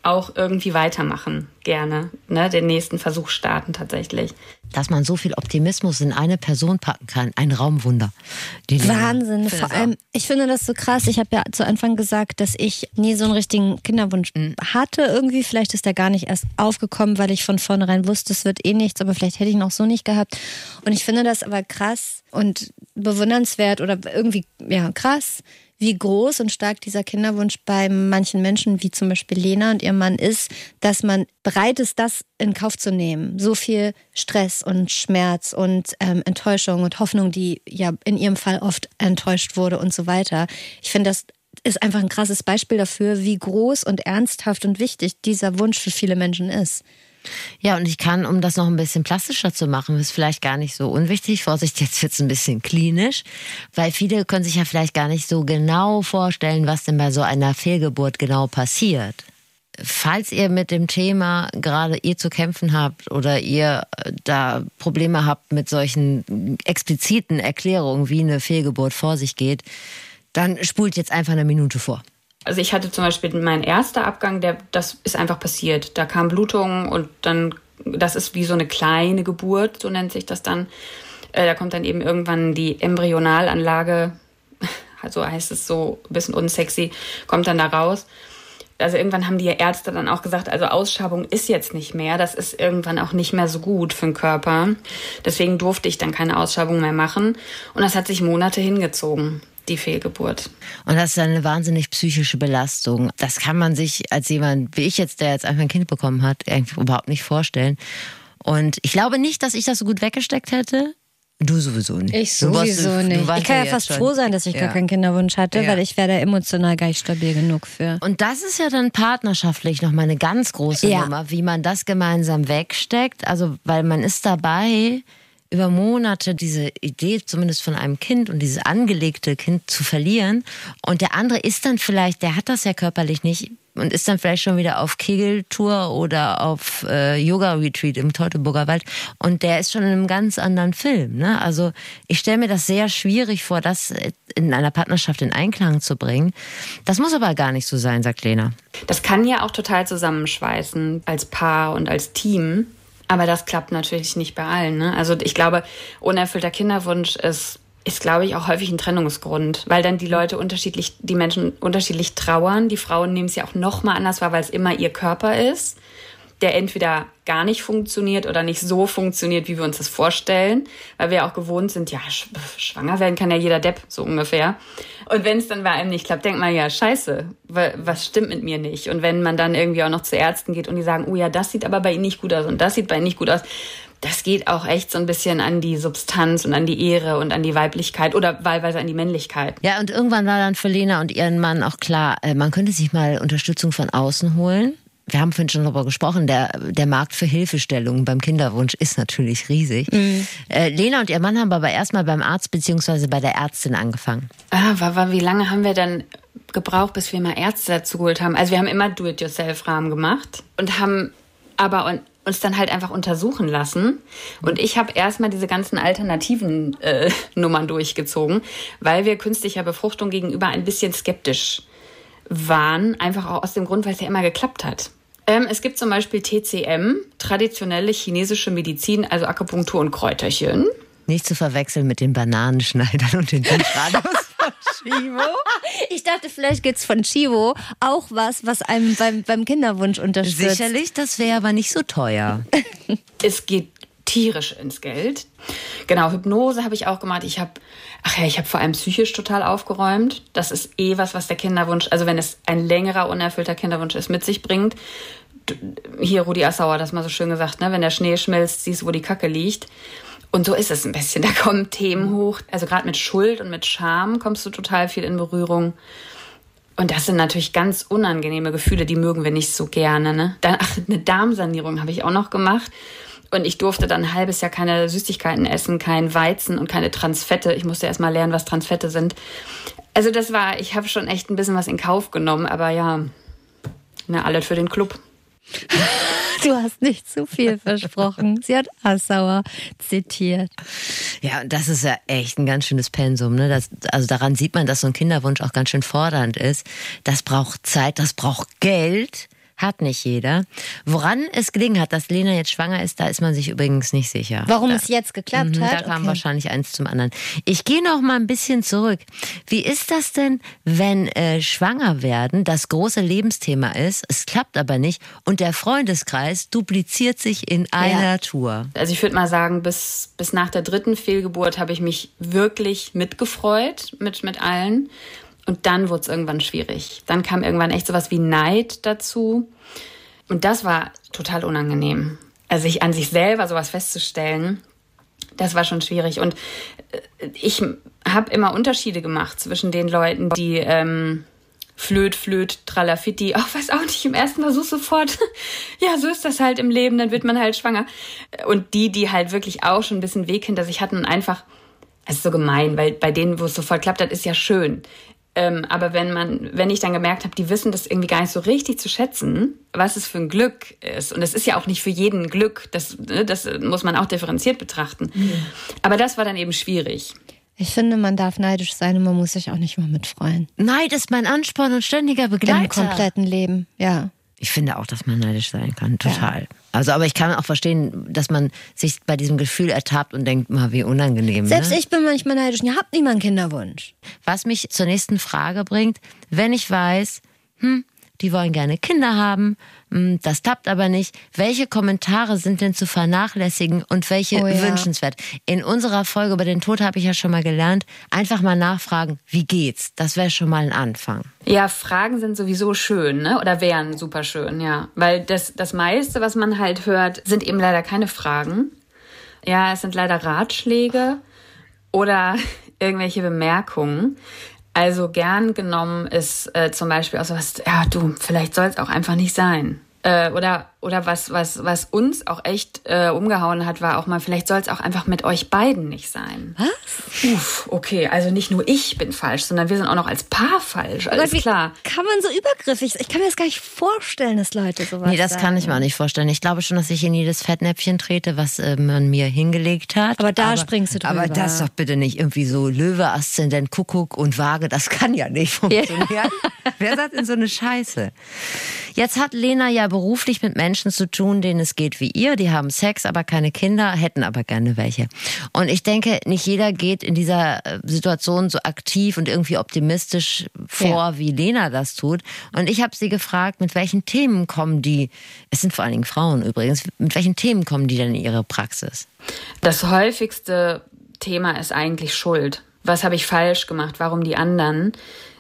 auch irgendwie weitermachen, gerne, ne, den nächsten Versuch starten tatsächlich. Dass man so viel Optimismus in eine Person packen kann, ein Raumwunder. Wahnsinn, vor allem, ich finde das so krass. Ich habe ja zu Anfang gesagt, dass ich nie so einen richtigen Kinderwunsch mhm. hatte irgendwie. Vielleicht ist der gar nicht erst aufgekommen, weil ich von vornherein wusste, es wird eh nichts, aber vielleicht hätte ich ihn auch so nicht gehabt. Und ich finde das aber krass und bewundernswert oder irgendwie, ja, krass, wie groß und stark dieser Kinderwunsch bei manchen Menschen, wie zum Beispiel Lena und ihr Mann ist, dass man bereit ist, das in Kauf zu nehmen. So viel Stress und Schmerz und ähm, Enttäuschung und Hoffnung, die ja in ihrem Fall oft enttäuscht wurde und so weiter. Ich finde, das ist einfach ein krasses Beispiel dafür, wie groß und ernsthaft und wichtig dieser Wunsch für viele Menschen ist. Ja, und ich kann, um das noch ein bisschen plastischer zu machen, ist vielleicht gar nicht so unwichtig. Vorsicht, jetzt wird es ein bisschen klinisch, weil viele können sich ja vielleicht gar nicht so genau vorstellen, was denn bei so einer Fehlgeburt genau passiert. Falls ihr mit dem Thema gerade ihr zu kämpfen habt oder ihr da Probleme habt mit solchen expliziten Erklärungen, wie eine Fehlgeburt vor sich geht, dann spult jetzt einfach eine Minute vor. Also ich hatte zum Beispiel meinen erster Abgang, der, das ist einfach passiert. Da kam Blutung und dann, das ist wie so eine kleine Geburt, so nennt sich das dann. Äh, da kommt dann eben irgendwann die Embryonalanlage, so heißt es so ein bisschen unsexy, kommt dann da raus also irgendwann haben die Ärzte dann auch gesagt, also Ausschabung ist jetzt nicht mehr, das ist irgendwann auch nicht mehr so gut für den Körper. Deswegen durfte ich dann keine Ausschabung mehr machen und das hat sich Monate hingezogen die Fehlgeburt. Und das ist eine wahnsinnig psychische Belastung. Das kann man sich als jemand wie ich jetzt, der jetzt einfach ein Kind bekommen hat, überhaupt nicht vorstellen. Und ich glaube nicht, dass ich das so gut weggesteckt hätte. Du sowieso nicht. Ich sowieso du, nicht. ich kann ja fast schon. froh sein, dass ich ja. gar keinen Kinderwunsch hatte, ja. weil ich wäre da emotional gar nicht stabil genug für. Und das ist ja dann partnerschaftlich nochmal eine ganz große. Nummer, wie man das gemeinsam wegsteckt. Also, weil man ist dabei, über Monate diese Idee zumindest von einem Kind und dieses angelegte Kind zu verlieren. Und der andere ist dann vielleicht, der hat das ja körperlich nicht und ist dann vielleicht schon wieder auf Kegeltour oder auf äh, Yoga-Retreat im Teutoburger Wald und der ist schon in einem ganz anderen Film. Ne? Also ich stelle mir das sehr schwierig vor, das in einer Partnerschaft in Einklang zu bringen. Das muss aber gar nicht so sein, sagt Lena. Das kann ja auch total zusammenschweißen als Paar und als Team. Aber das klappt natürlich nicht bei allen. Ne? Also ich glaube, unerfüllter Kinderwunsch ist, ist, glaube ich, auch häufig ein Trennungsgrund, weil dann die Leute unterschiedlich, die Menschen unterschiedlich trauern. Die Frauen nehmen es ja auch noch mal anders wahr, weil es immer ihr Körper ist der entweder gar nicht funktioniert oder nicht so funktioniert, wie wir uns das vorstellen, weil wir auch gewohnt sind, ja, schwanger werden kann ja jeder Depp, so ungefähr. Und wenn es dann bei einem nicht klappt, denkt man ja, scheiße, was stimmt mit mir nicht? Und wenn man dann irgendwie auch noch zu Ärzten geht und die sagen, oh ja, das sieht aber bei Ihnen nicht gut aus und das sieht bei Ihnen nicht gut aus, das geht auch echt so ein bisschen an die Substanz und an die Ehre und an die Weiblichkeit oder wahlweise an die Männlichkeit. Ja, und irgendwann war dann für Lena und ihren Mann auch klar, äh, man könnte sich mal Unterstützung von außen holen wir haben vorhin schon darüber gesprochen, der, der Markt für Hilfestellungen beim Kinderwunsch ist natürlich riesig. Mhm. Äh, Lena und ihr Mann haben aber erstmal beim Arzt bzw. bei der Ärztin angefangen. Ah, war, war, wie lange haben wir dann gebraucht, bis wir mal Ärzte dazu geholt haben? Also wir haben immer Do-it-yourself-Rahmen gemacht und haben aber uns dann halt einfach untersuchen lassen. Und ich habe erstmal diese ganzen alternativen äh, Nummern durchgezogen, weil wir künstlicher Befruchtung gegenüber ein bisschen skeptisch waren, einfach auch aus dem Grund, weil es ja immer geklappt hat. Ähm, es gibt zum Beispiel TCM, traditionelle chinesische Medizin, also Akupunktur und Kräuterchen. Nicht zu verwechseln mit den Bananenschneidern und den von Chivo. Ich dachte, vielleicht gibt es von Chivo auch was, was einem beim, beim Kinderwunsch unterstützt. Sicherlich, das wäre aber nicht so teuer. es geht tierisch ins Geld. Genau, Hypnose habe ich auch gemacht. Ich habe, ach ja, ich habe vor allem psychisch total aufgeräumt. Das ist eh was, was der Kinderwunsch, also wenn es ein längerer, unerfüllter Kinderwunsch ist, mit sich bringt. Hier Rudi Assauer, das mal so schön gesagt, ne? wenn der Schnee schmilzt, siehst du, wo die Kacke liegt. Und so ist es ein bisschen. Da kommen Themen hoch. Also gerade mit Schuld und mit Scham kommst du total viel in Berührung. Und das sind natürlich ganz unangenehme Gefühle, die mögen wir nicht so gerne. Ne? Dann, ach, eine Darmsanierung habe ich auch noch gemacht. Und ich durfte dann ein halbes Jahr keine Süßigkeiten essen, kein Weizen und keine Transfette. Ich musste erst mal lernen, was Transfette sind. Also das war, ich habe schon echt ein bisschen was in Kauf genommen, aber ja, na, alles für den Club. Du hast nicht zu viel versprochen. Sie hat Assauer zitiert. Ja, das ist ja echt ein ganz schönes Pensum. Ne? Das, also daran sieht man, dass so ein Kinderwunsch auch ganz schön fordernd ist. Das braucht Zeit, das braucht Geld. Hat nicht jeder. Woran es gelegen hat, dass Lena jetzt schwanger ist, da ist man sich übrigens nicht sicher. Warum da, es jetzt geklappt mhm, hat? Da kam okay. wahrscheinlich eins zum anderen. Ich gehe noch mal ein bisschen zurück. Wie ist das denn, wenn äh, schwanger werden das große Lebensthema ist, es klappt aber nicht und der Freundeskreis dupliziert sich in einer ja. Tour? Also ich würde mal sagen, bis, bis nach der dritten Fehlgeburt habe ich mich wirklich mitgefreut mit, mit allen und dann wurde es irgendwann schwierig. Dann kam irgendwann echt sowas wie Neid dazu. Und das war total unangenehm. Also sich an sich selber sowas festzustellen, das war schon schwierig. Und äh, ich habe immer Unterschiede gemacht zwischen den Leuten, die ähm, flöt, flöt, tralafitti, ach, weiß auch nicht, im ersten so sofort, ja, so ist das halt im Leben, dann wird man halt schwanger. Und die, die halt wirklich auch schon ein bisschen Weg hinter sich hatten und einfach, es ist so gemein, weil bei denen, wo es sofort klappt, das ist ja schön Ähm, aber wenn man, wenn ich dann gemerkt habe, die wissen das irgendwie gar nicht so richtig zu schätzen, was es für ein Glück ist. Und es ist ja auch nicht für jeden Glück, das, ne, das muss man auch differenziert betrachten. Mhm. Aber das war dann eben schwierig. Ich finde, man darf neidisch sein und man muss sich auch nicht mal mitfreuen. Neid ist mein Ansporn und ständiger Begleiter. Im kompletten Leben, ja. Ich finde auch, dass man neidisch sein kann, total. Ja. Also, aber ich kann auch verstehen, dass man sich bei diesem Gefühl ertappt und denkt, mal wie unangenehm. Selbst ne? ich bin manchmal neidisch und ihr habt niemanden Kinderwunsch. Was mich zur nächsten Frage bringt, wenn ich weiß, hm, die wollen gerne Kinder haben, hm, das tappt aber nicht. Welche Kommentare sind denn zu vernachlässigen und welche oh ja. wünschenswert? In unserer Folge über den Tod habe ich ja schon mal gelernt, einfach mal nachfragen, wie geht's? Das wäre schon mal ein Anfang. Ja, Fragen sind sowieso schön, ne? Oder wären super schön, ja. Weil das, das meiste, was man halt hört, sind eben leider keine Fragen. Ja, es sind leider Ratschläge oder irgendwelche Bemerkungen. Also gern genommen ist äh, zum Beispiel auch so was, ja du, vielleicht soll es auch einfach nicht sein. Äh, oder oder was, was, was uns auch echt äh, umgehauen hat, war auch mal, vielleicht soll es auch einfach mit euch beiden nicht sein. Was? Uff, okay, also nicht nur ich bin falsch, sondern wir sind auch noch als Paar falsch. Alles Gott, klar. Kann man so übergriffig Ich kann mir das gar nicht vorstellen, dass Leute sowas Nee, das sagen. kann ich mir auch nicht vorstellen. Ich glaube schon, dass ich in jedes Fettnäpfchen trete, was äh, man mir hingelegt hat. Aber da aber, springst du drüber. Aber das doch bitte nicht irgendwie so Löwe, Aszendent, Kuckuck und Waage. Das kann ja nicht funktionieren. Ja. Wer sagt in so eine Scheiße? Jetzt hat Lena ja beruflich mit Menschen zu tun, denen es geht wie ihr. Die haben Sex, aber keine Kinder, hätten aber gerne welche. Und ich denke, nicht jeder geht in dieser äh, Situation so aktiv und irgendwie optimistisch vor, ja. wie Lena das tut. Und ich habe sie gefragt, mit welchen Themen kommen die, es sind vor allen Dingen Frauen übrigens, mit welchen Themen kommen die denn in ihre Praxis? Das häufigste Thema ist eigentlich Schuld. Was habe ich falsch gemacht? Warum die anderen?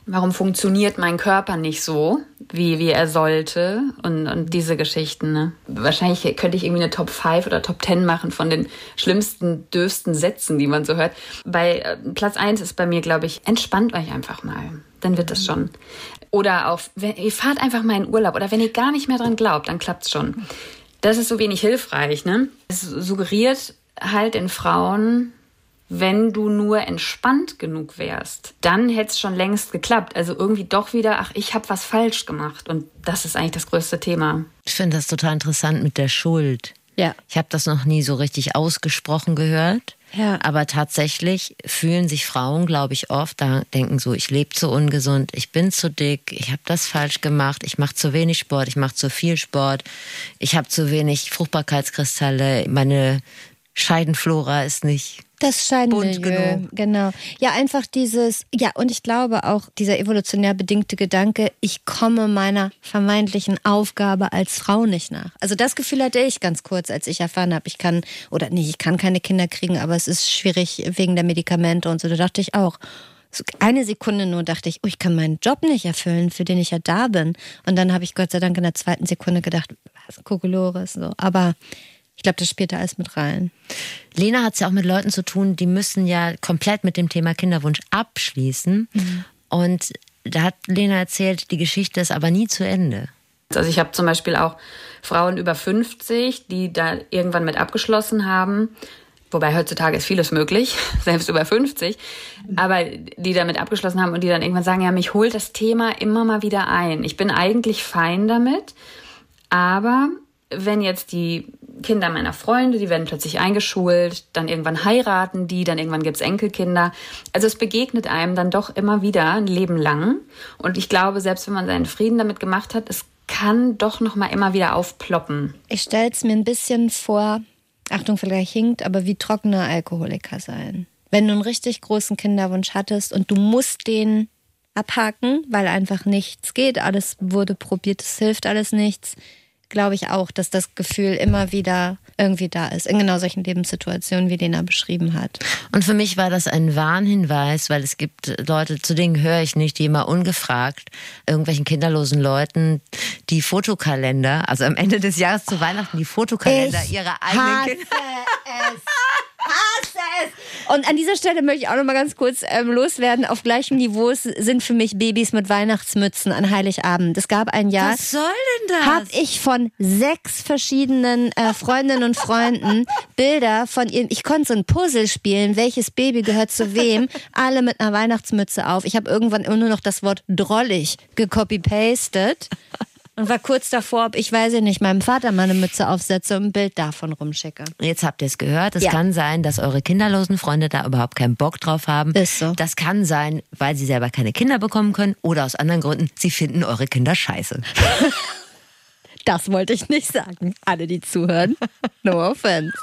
Warum funktioniert mein Körper nicht so, wie, wie er sollte und, und diese Geschichten. Ne? Wahrscheinlich könnte ich irgendwie eine Top 5 oder Top 10 machen von den schlimmsten, dürfsten Sätzen, die man so hört. Bei äh, Platz 1 ist bei mir, glaube ich, entspannt euch einfach mal. Dann wird es schon. Oder auch, wenn, ihr fahrt einfach mal in Urlaub oder wenn ihr gar nicht mehr dran glaubt, dann klappt's schon. Das ist so wenig hilfreich, ne? Es suggeriert halt in Frauen, wenn du nur entspannt genug wärst, dann hätte es schon längst geklappt. Also irgendwie doch wieder, ach, ich habe was falsch gemacht. Und das ist eigentlich das größte Thema. Ich finde das total interessant mit der Schuld. Ja. Ich habe das noch nie so richtig ausgesprochen gehört. Ja. Aber tatsächlich fühlen sich Frauen, glaube ich, oft, da denken so, ich lebe zu ungesund, ich bin zu dick, ich habe das falsch gemacht, ich mache zu wenig Sport, ich mache zu viel Sport, ich habe zu wenig Fruchtbarkeitskristalle, meine Scheidenflora ist nicht das Scheinmilieu, genau. Ja, einfach dieses, ja, und ich glaube auch dieser evolutionär bedingte Gedanke, ich komme meiner vermeintlichen Aufgabe als Frau nicht nach. Also das Gefühl hatte ich ganz kurz, als ich erfahren habe, ich kann, oder nee, ich kann keine Kinder kriegen, aber es ist schwierig wegen der Medikamente und so. Da dachte ich auch, eine Sekunde nur dachte ich, oh, ich kann meinen Job nicht erfüllen, für den ich ja da bin. Und dann habe ich Gott sei Dank in der zweiten Sekunde gedacht, was Kokolores, so. Aber ich glaube, das spielt da alles mit rein. Lena hat es ja auch mit Leuten zu tun, die müssen ja komplett mit dem Thema Kinderwunsch abschließen. Mhm. Und da hat Lena erzählt, die Geschichte ist aber nie zu Ende. Also ich habe zum Beispiel auch Frauen über 50, die da irgendwann mit abgeschlossen haben. Wobei heutzutage ist vieles möglich, selbst über 50. Aber die damit abgeschlossen haben und die dann irgendwann sagen, ja, mich holt das Thema immer mal wieder ein. Ich bin eigentlich fein damit, aber wenn jetzt die Kinder meiner Freunde, die werden plötzlich eingeschult, dann irgendwann heiraten die, dann irgendwann gibt's Enkelkinder. Also es begegnet einem dann doch immer wieder ein Leben lang. Und ich glaube, selbst wenn man seinen Frieden damit gemacht hat, es kann doch noch mal immer wieder aufploppen. Ich stelle es mir ein bisschen vor, Achtung, vielleicht hinkt, aber wie trockene Alkoholiker sein. Wenn du einen richtig großen Kinderwunsch hattest und du musst den abhaken, weil einfach nichts geht, alles wurde probiert, es hilft alles nichts glaube ich auch, dass das Gefühl immer wieder irgendwie da ist, in genau solchen Lebenssituationen, wie Lena beschrieben hat. Und für mich war das ein Warnhinweis, weil es gibt Leute, zu denen höre ich nicht, die immer ungefragt irgendwelchen kinderlosen Leuten die Fotokalender, also am Ende des Jahres zu Weihnachten die Fotokalender ich ihrer eigenen Kinder. Es. Hasse es. Und an dieser Stelle möchte ich auch noch mal ganz kurz ähm, loswerden. Auf gleichem Niveau sind für mich Babys mit Weihnachtsmützen an Heiligabend. Es gab ein Jahr. Was soll denn das? Habe ich von sechs verschiedenen äh, Freundinnen und Freunden Bilder von ihren. Ich konnte so ein Puzzle spielen, welches Baby gehört zu wem. Alle mit einer Weihnachtsmütze auf. Ich habe irgendwann nur noch das Wort drollig gecopy-pastet und war kurz davor, ob ich weiß ich nicht, meinem Vater mal eine Mütze aufsetze und ein Bild davon rumschicke. Jetzt habt ihr es gehört. Es ja. kann sein, dass eure kinderlosen Freunde da überhaupt keinen Bock drauf haben. Ist so. Das kann sein, weil sie selber keine Kinder bekommen können oder aus anderen Gründen, sie finden eure Kinder scheiße. das wollte ich nicht sagen. Alle, die zuhören. No offense.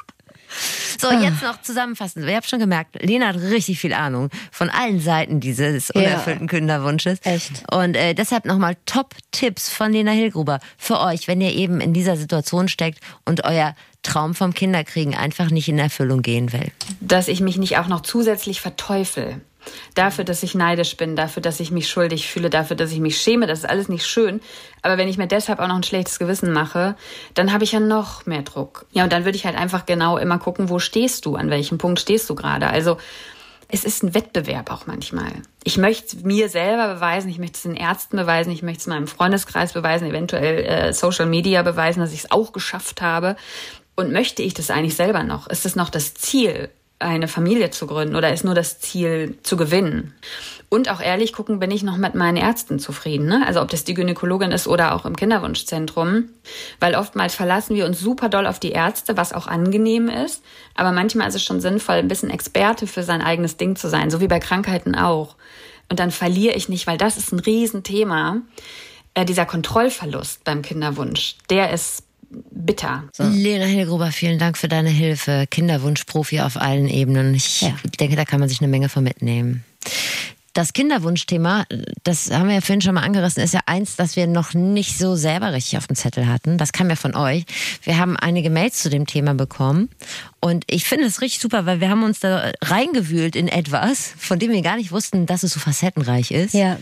So, ah. jetzt noch zusammenfassend. Ich habe schon gemerkt, Lena hat richtig viel Ahnung von allen Seiten dieses unerfüllten ja. Kinderwunsches. Echt. Und äh, deshalb nochmal Top-Tipps von Lena Hilgruber für euch, wenn ihr eben in dieser Situation steckt und euer Traum vom Kinderkriegen einfach nicht in Erfüllung gehen will. Dass ich mich nicht auch noch zusätzlich verteufel. Dafür, dass ich neidisch bin, dafür, dass ich mich schuldig fühle, dafür, dass ich mich schäme, das ist alles nicht schön. Aber wenn ich mir deshalb auch noch ein schlechtes Gewissen mache, dann habe ich ja noch mehr Druck. Ja, und dann würde ich halt einfach genau immer gucken, wo stehst du, an welchem Punkt stehst du gerade. Also es ist ein Wettbewerb auch manchmal. Ich möchte es mir selber beweisen, ich möchte es den Ärzten beweisen, ich möchte es meinem Freundeskreis beweisen, eventuell äh, Social Media beweisen, dass ich es auch geschafft habe. Und möchte ich das eigentlich selber noch? Ist das noch das Ziel? Eine Familie zu gründen oder ist nur das Ziel zu gewinnen? Und auch ehrlich gucken, bin ich noch mit meinen Ärzten zufrieden? Ne? Also ob das die Gynäkologin ist oder auch im Kinderwunschzentrum. Weil oftmals verlassen wir uns super doll auf die Ärzte, was auch angenehm ist. Aber manchmal ist es schon sinnvoll, ein bisschen Experte für sein eigenes Ding zu sein, so wie bei Krankheiten auch. Und dann verliere ich nicht, weil das ist ein Riesenthema. Äh, dieser Kontrollverlust beim Kinderwunsch, der ist bitter. So. Lena Hilgruber, vielen Dank für deine Hilfe. Kinderwunschprofi auf allen Ebenen. Ich ja. denke, da kann man sich eine Menge von mitnehmen. Das Kinderwunschthema, das haben wir ja vorhin schon mal angerissen, ist ja eins, das wir noch nicht so selber richtig auf dem Zettel hatten. Das kam ja von euch. Wir haben einige Mails zu dem Thema bekommen und ich finde es richtig super, weil wir haben uns da reingewühlt in etwas, von dem wir gar nicht wussten, dass es so facettenreich ist. Ja.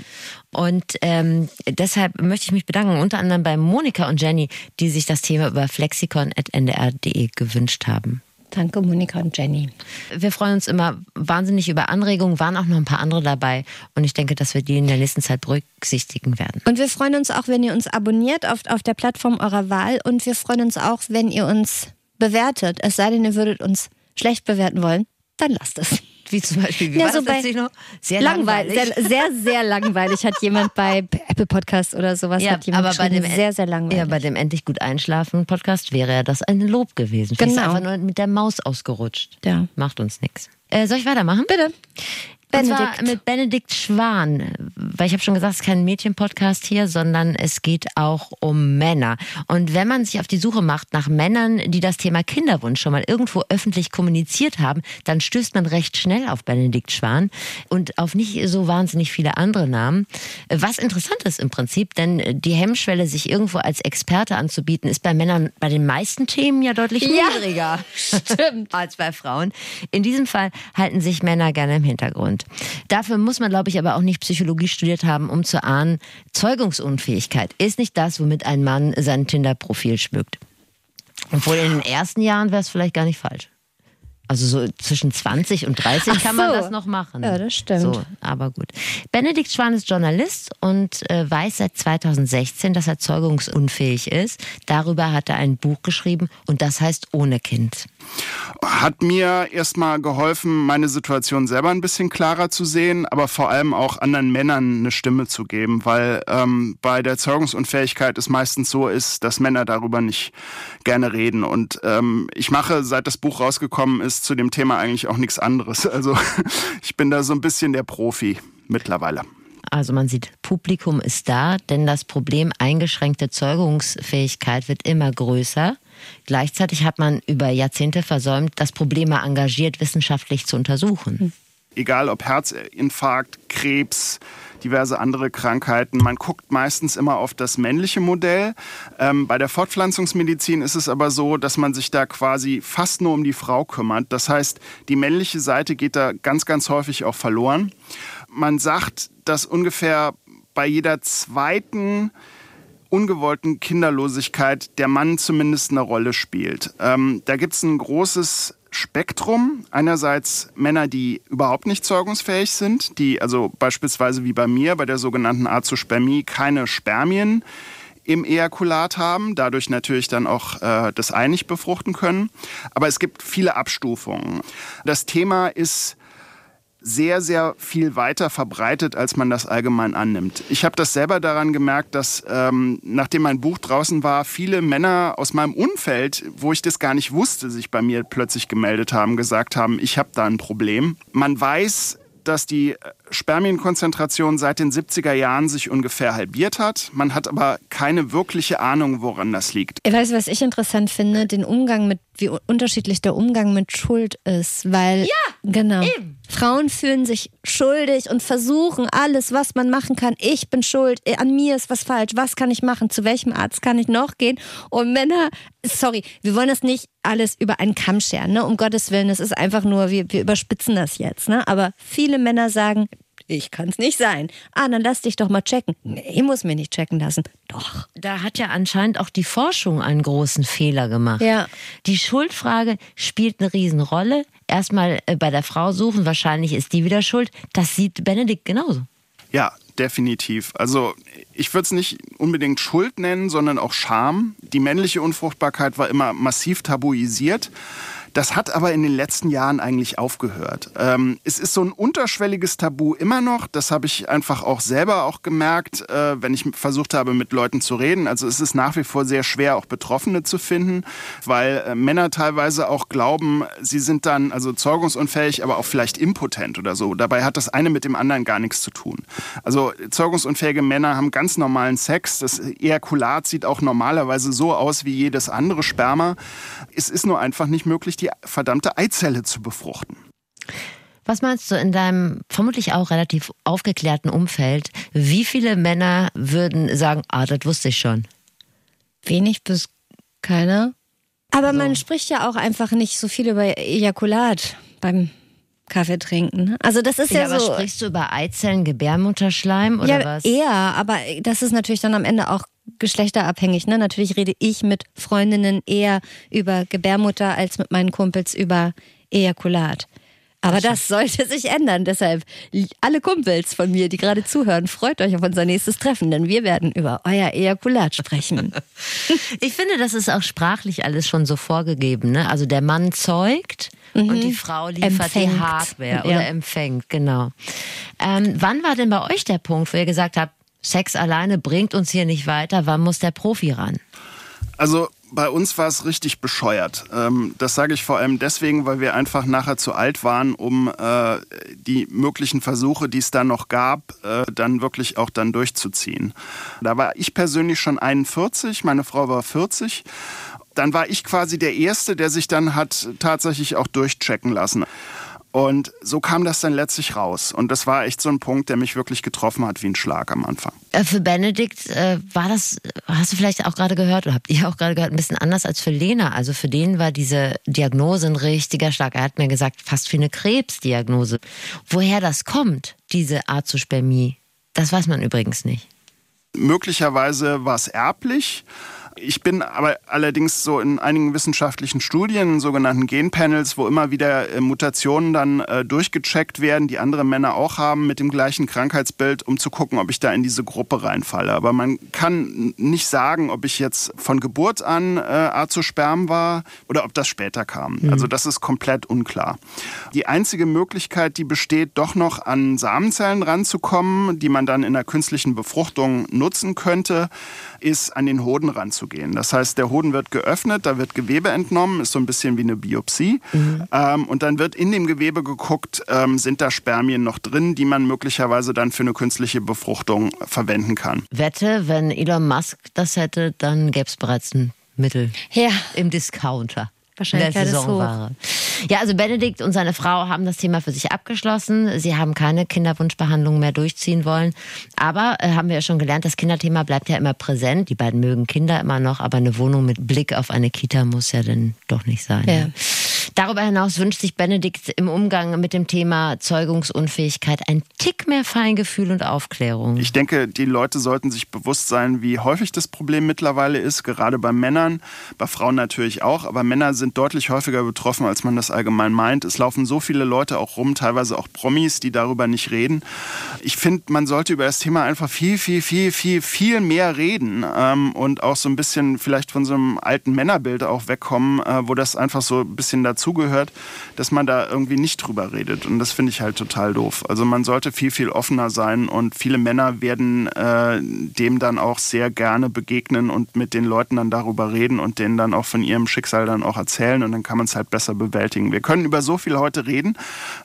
Und ähm, deshalb möchte ich mich bedanken, unter anderem bei Monika und Jenny, die sich das Thema über flexikon.ndr.de gewünscht haben. Danke, Monika und Jenny. Wir freuen uns immer wahnsinnig über Anregungen, waren auch noch ein paar andere dabei und ich denke, dass wir die in der nächsten Zeit berücksichtigen werden. Und wir freuen uns auch, wenn ihr uns abonniert auf, auf der Plattform eurer Wahl und wir freuen uns auch, wenn ihr uns bewertet. Es sei denn, ihr würdet uns schlecht bewerten wollen, dann lasst es. Wie zum Beispiel, wie ja, war so das bei noch? Sehr langweilig. Sehr, sehr, sehr, langweilig hat jemand bei Apple Podcast oder sowas ja, aber bei dem sehr, sehr langweilig. Ja, bei dem Endlich gut einschlafen Podcast wäre ja das ein Lob gewesen. Genau. Ist einfach nur mit der Maus ausgerutscht. Ja. Macht uns nichts. Äh, soll ich weitermachen? Bitte. Benedikt. mit Benedikt Schwan, weil ich habe schon gesagt, es ist kein Mädchenpodcast hier, sondern es geht auch um Männer. Und wenn man sich auf die Suche macht nach Männern, die das Thema Kinderwunsch schon mal irgendwo öffentlich kommuniziert haben, dann stößt man recht schnell auf Benedikt Schwan und auf nicht so wahnsinnig viele andere Namen. Was interessant ist im Prinzip, denn die Hemmschwelle, sich irgendwo als Experte anzubieten, ist bei Männern bei den meisten Themen ja deutlich niedriger stimmt. als bei Frauen. In diesem Fall halten sich Männer gerne im Hintergrund. Kind. Dafür muss man, glaube ich, aber auch nicht Psychologie studiert haben, um zu ahnen, Zeugungsunfähigkeit ist nicht das, womit ein Mann sein Tinder-Profil schmückt. Obwohl in den ersten Jahren wäre es vielleicht gar nicht falsch. Also so zwischen 20 und 30 Ach kann man das noch machen. Ja, das stimmt. So, aber gut. Benedikt Schwan ist Journalist und äh, weiß seit 2016, dass er zeugungsunfähig ist. Darüber hat er ein Buch geschrieben und das heißt Ohne Kind. Hat mir erstmal geholfen, meine Situation selber ein bisschen klarer zu sehen, aber vor allem auch anderen Männern eine Stimme zu geben, weil ähm, bei der Zeugungsunfähigkeit es meistens so ist, dass Männer darüber nicht gerne reden. Und ähm, ich mache, seit das Buch rausgekommen ist, zu dem Thema eigentlich auch nichts anderes. Also ich bin da so ein bisschen der Profi mittlerweile. Also man sieht, Publikum ist da, denn das Problem eingeschränkte Zeugungsfähigkeit wird immer größer. Gleichzeitig hat man über Jahrzehnte versäumt, das Problem mal engagiert wissenschaftlich zu untersuchen. Egal ob Herzinfarkt, Krebs, diverse andere Krankheiten. Man guckt meistens immer auf das männliche Modell. Ähm, bei der Fortpflanzungsmedizin ist es aber so, dass man sich da quasi fast nur um die Frau kümmert. Das heißt, die männliche Seite geht da ganz, ganz häufig auch verloren. Man sagt, dass ungefähr bei jeder zweiten ungewollten Kinderlosigkeit der Mann zumindest eine Rolle spielt. Ähm, da gibt es ein großes Spektrum. Einerseits Männer, die überhaupt nicht zeugungsfähig sind, die also beispielsweise wie bei mir bei der sogenannten Azospermie keine Spermien im Ejakulat haben, dadurch natürlich dann auch äh, das Ei nicht befruchten können. Aber es gibt viele Abstufungen. Das Thema ist sehr, sehr viel weiter verbreitet, als man das allgemein annimmt. Ich habe das selber daran gemerkt, dass ähm, nachdem mein Buch draußen war, viele Männer aus meinem Umfeld, wo ich das gar nicht wusste, sich bei mir plötzlich gemeldet haben, gesagt haben, ich habe da ein Problem. Man weiß, dass die Spermienkonzentration seit den 70er Jahren sich ungefähr halbiert hat. Man hat aber keine wirkliche Ahnung, woran das liegt. Ich weiß, was ich interessant finde, den Umgang mit, wie unterschiedlich der Umgang mit Schuld ist, weil. Ja! Genau. Eben. Frauen fühlen sich schuldig und versuchen alles, was man machen kann. Ich bin schuld, an mir ist was falsch, was kann ich machen, zu welchem Arzt kann ich noch gehen? Und Männer, sorry, wir wollen das nicht alles über einen Kamm scheren, ne? um Gottes Willen, es ist einfach nur, wir, wir überspitzen das jetzt. Ne? Aber viele Männer sagen, ich kann es nicht sein. Ah, dann lass dich doch mal checken. Nee, ich muss mir nicht checken lassen. Doch. Da hat ja anscheinend auch die Forschung einen großen Fehler gemacht. Ja. Die Schuldfrage spielt eine Riesenrolle. Erstmal äh, bei der Frau suchen, wahrscheinlich ist die wieder schuld. Das sieht Benedikt genauso. Ja, definitiv. Also ich würde es nicht unbedingt Schuld nennen, sondern auch Scham. Die männliche Unfruchtbarkeit war immer massiv tabuisiert. Das hat aber in den letzten Jahren eigentlich aufgehört. Ähm, es ist so ein unterschwelliges Tabu immer noch. Das habe ich einfach auch selber auch gemerkt, äh, wenn ich versucht habe, mit Leuten zu reden. Also es ist nach wie vor sehr schwer, auch Betroffene zu finden, weil äh, Männer teilweise auch glauben, sie sind dann also zeugungsunfähig, aber auch vielleicht impotent oder so. Dabei hat das eine mit dem anderen gar nichts zu tun. Also zeugungsunfähige Männer haben ganz normalen Sex. Das Ejakulat sieht auch normalerweise so aus wie jedes andere Sperma. Es ist nur einfach nicht möglich, die verdammte Eizelle zu befruchten. Was meinst du in deinem vermutlich auch relativ aufgeklärten Umfeld? Wie viele Männer würden sagen, ah, das wusste ich schon? Wenig bis keiner. Aber so. man spricht ja auch einfach nicht so viel über Ejakulat beim Kaffee trinken. Also das ist ja, ja aber so. Sprichst du über Eizellen, Gebärmutterschleim oder ja, was? Eher, aber das ist natürlich dann am Ende auch geschlechterabhängig. Ne? Natürlich rede ich mit Freundinnen eher über Gebärmutter als mit meinen Kumpels über Ejakulat. Aber das sollte sich ändern. Deshalb, alle Kumpels von mir, die gerade zuhören, freut euch auf unser nächstes Treffen, denn wir werden über euer Ejakulat sprechen. ich finde, das ist auch sprachlich alles schon so vorgegeben. Ne? Also der Mann zeugt mhm. und die Frau liefert empfängt. die Hardware oder ja. empfängt, genau. Ähm, wann war denn bei euch der Punkt, wo ihr gesagt habt, Sex alleine bringt uns hier nicht weiter. Wann muss der Profi ran? Also bei uns war es richtig bescheuert. Ähm, das sage ich vor allem deswegen, weil wir einfach nachher zu alt waren, um äh, die möglichen Versuche, die es da noch gab, äh, dann wirklich auch dann durchzuziehen. Da war ich persönlich schon 41, meine Frau war 40. Dann war ich quasi der Erste, der sich dann hat tatsächlich auch durchchecken lassen. Und so kam das dann letztlich raus. Und das war echt so ein Punkt, der mich wirklich getroffen hat wie ein Schlag am Anfang. Äh, für Benedikt äh, war das, hast du vielleicht auch gerade gehört oder habt ihr auch gerade gehört, ein bisschen anders als für Lena. Also für den war diese Diagnose ein richtiger Schlag. Er hat mir gesagt, fast wie eine Krebsdiagnose. Woher das kommt, diese Azospermie, das weiß man übrigens nicht. Möglicherweise war es erblich. Ich bin aber allerdings so in einigen wissenschaftlichen Studien, in sogenannten Genpanels, wo immer wieder äh, Mutationen dann äh, durchgecheckt werden, die andere Männer auch haben mit dem gleichen Krankheitsbild, um zu gucken, ob ich da in diese Gruppe reinfalle. Aber man kann nicht sagen, ob ich jetzt von Geburt an äh, Azosperm war oder ob das später kam. Mhm. Also das ist komplett unklar. Die einzige Möglichkeit, die besteht, doch noch an Samenzellen ranzukommen, die man dann in der künstlichen Befruchtung nutzen könnte, ist an den Hoden ranzugehen. Das heißt, der Hoden wird geöffnet, da wird Gewebe entnommen, ist so ein bisschen wie eine Biopsie. Mhm. Ähm, und dann wird in dem Gewebe geguckt, ähm, sind da Spermien noch drin, die man möglicherweise dann für eine künstliche Befruchtung verwenden kann. Wette, wenn Elon Musk das hätte, dann gäbe es bereits ein Mittel ja. im Discounter. Wahrscheinlichkeit ist hoch. Ja, also Benedikt und seine Frau haben das Thema für sich abgeschlossen. Sie haben keine Kinderwunschbehandlung mehr durchziehen wollen. Aber äh, haben wir ja schon gelernt, das Kinderthema bleibt ja immer präsent. Die beiden mögen Kinder immer noch, aber eine Wohnung mit Blick auf eine Kita muss ja dann doch nicht sein. Ja. Darüber hinaus wünscht sich Benedikt im Umgang mit dem Thema Zeugungsunfähigkeit ein Tick mehr Feingefühl und Aufklärung. Ich denke, die Leute sollten sich bewusst sein, wie häufig das Problem mittlerweile ist, gerade bei Männern, bei Frauen natürlich auch, aber Männer sind deutlich häufiger betroffen, als man das allgemein meint. Es laufen so viele Leute auch rum, teilweise auch Promis, die darüber nicht reden. Ich finde, man sollte über das Thema einfach viel, viel, viel, viel, viel mehr reden ähm, und auch so ein bisschen vielleicht von so einem alten Männerbild auch wegkommen, äh, wo das einfach so ein bisschen dazugehört, dass man da irgendwie nicht drüber redet. Und das finde ich halt total doof. Also man sollte viel, viel offener sein und viele Männer werden äh, dem dann auch sehr gerne begegnen und mit den Leuten dann darüber reden und denen dann auch von ihrem Schicksal dann auch erzählen und dann kann man es halt besser bewältigen. Wir können über so viel heute reden,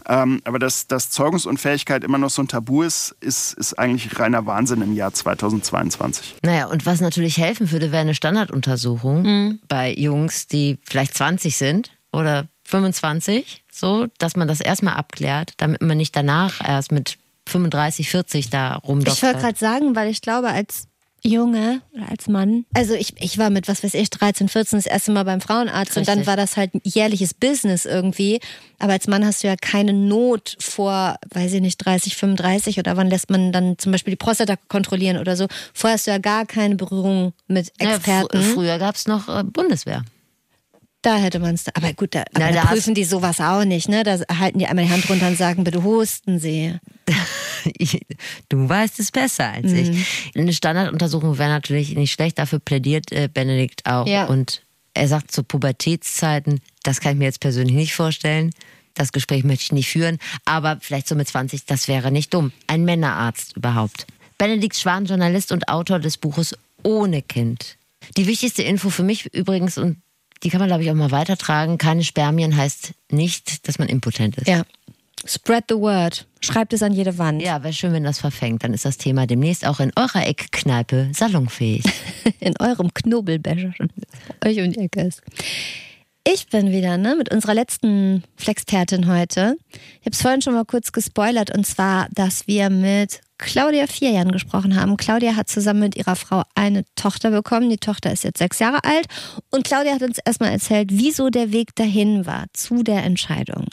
ähm, aber dass, dass Zeugungsunfähigkeit immer noch so ein Tabu ist, ist, ist eigentlich reiner Wahnsinn im Jahr 2022. Naja, und was natürlich helfen würde, wäre eine Standarduntersuchung mhm. bei Jungs, die vielleicht 20 sind oder 25, so, dass man das erstmal abklärt, damit man nicht danach erst mit 35, 40 da rumdoktert. Ich wollte gerade sagen, weil ich glaube, als Junge oder als Mann. Also ich, ich war mit, was weiß ich, 13, 14 das erste Mal beim Frauenarzt Richtig. und dann war das halt ein jährliches Business irgendwie. Aber als Mann hast du ja keine Not vor, weiß ich nicht, 30, 35 oder wann lässt man dann zum Beispiel die Prostata kontrollieren oder so. Vorher hast du ja gar keine Berührung mit Experten. Ja, fr früher gab es noch äh, Bundeswehr. Da hätte man es. Aber gut, da, aber Na, da prüfen die sowas auch nicht, ne? Da halten die einmal die Hand runter und sagen, bitte husten Sie. du weißt es besser als mhm. ich. Eine Standarduntersuchung wäre natürlich nicht schlecht, dafür plädiert äh, Benedikt auch. Ja. Und er sagt zu Pubertätszeiten, das kann ich mir jetzt persönlich nicht vorstellen. Das Gespräch möchte ich nicht führen, aber vielleicht so mit 20, das wäre nicht dumm. Ein Männerarzt überhaupt. Benedikt Schwan, Journalist und Autor des Buches Ohne Kind. Die wichtigste Info für mich übrigens, und die kann man, glaube ich, auch mal weitertragen. Keine Spermien heißt nicht, dass man impotent ist. Ja. Spread the word. Schreibt es an jede Wand. Ja, wäre schön, wenn das verfängt. Dann ist das Thema demnächst auch in eurer Eckkneipe salonfähig. in eurem Knobelbecher euch um die Ecke ist. Ich bin wieder ne, mit unserer letzten Flexpertin heute. Ich habe es vorhin schon mal kurz gespoilert und zwar, dass wir mit Claudia Vierjan gesprochen haben. Claudia hat zusammen mit ihrer Frau eine Tochter bekommen. Die Tochter ist jetzt sechs Jahre alt. Und Claudia hat uns erstmal erzählt, wieso der Weg dahin war zu der Entscheidung.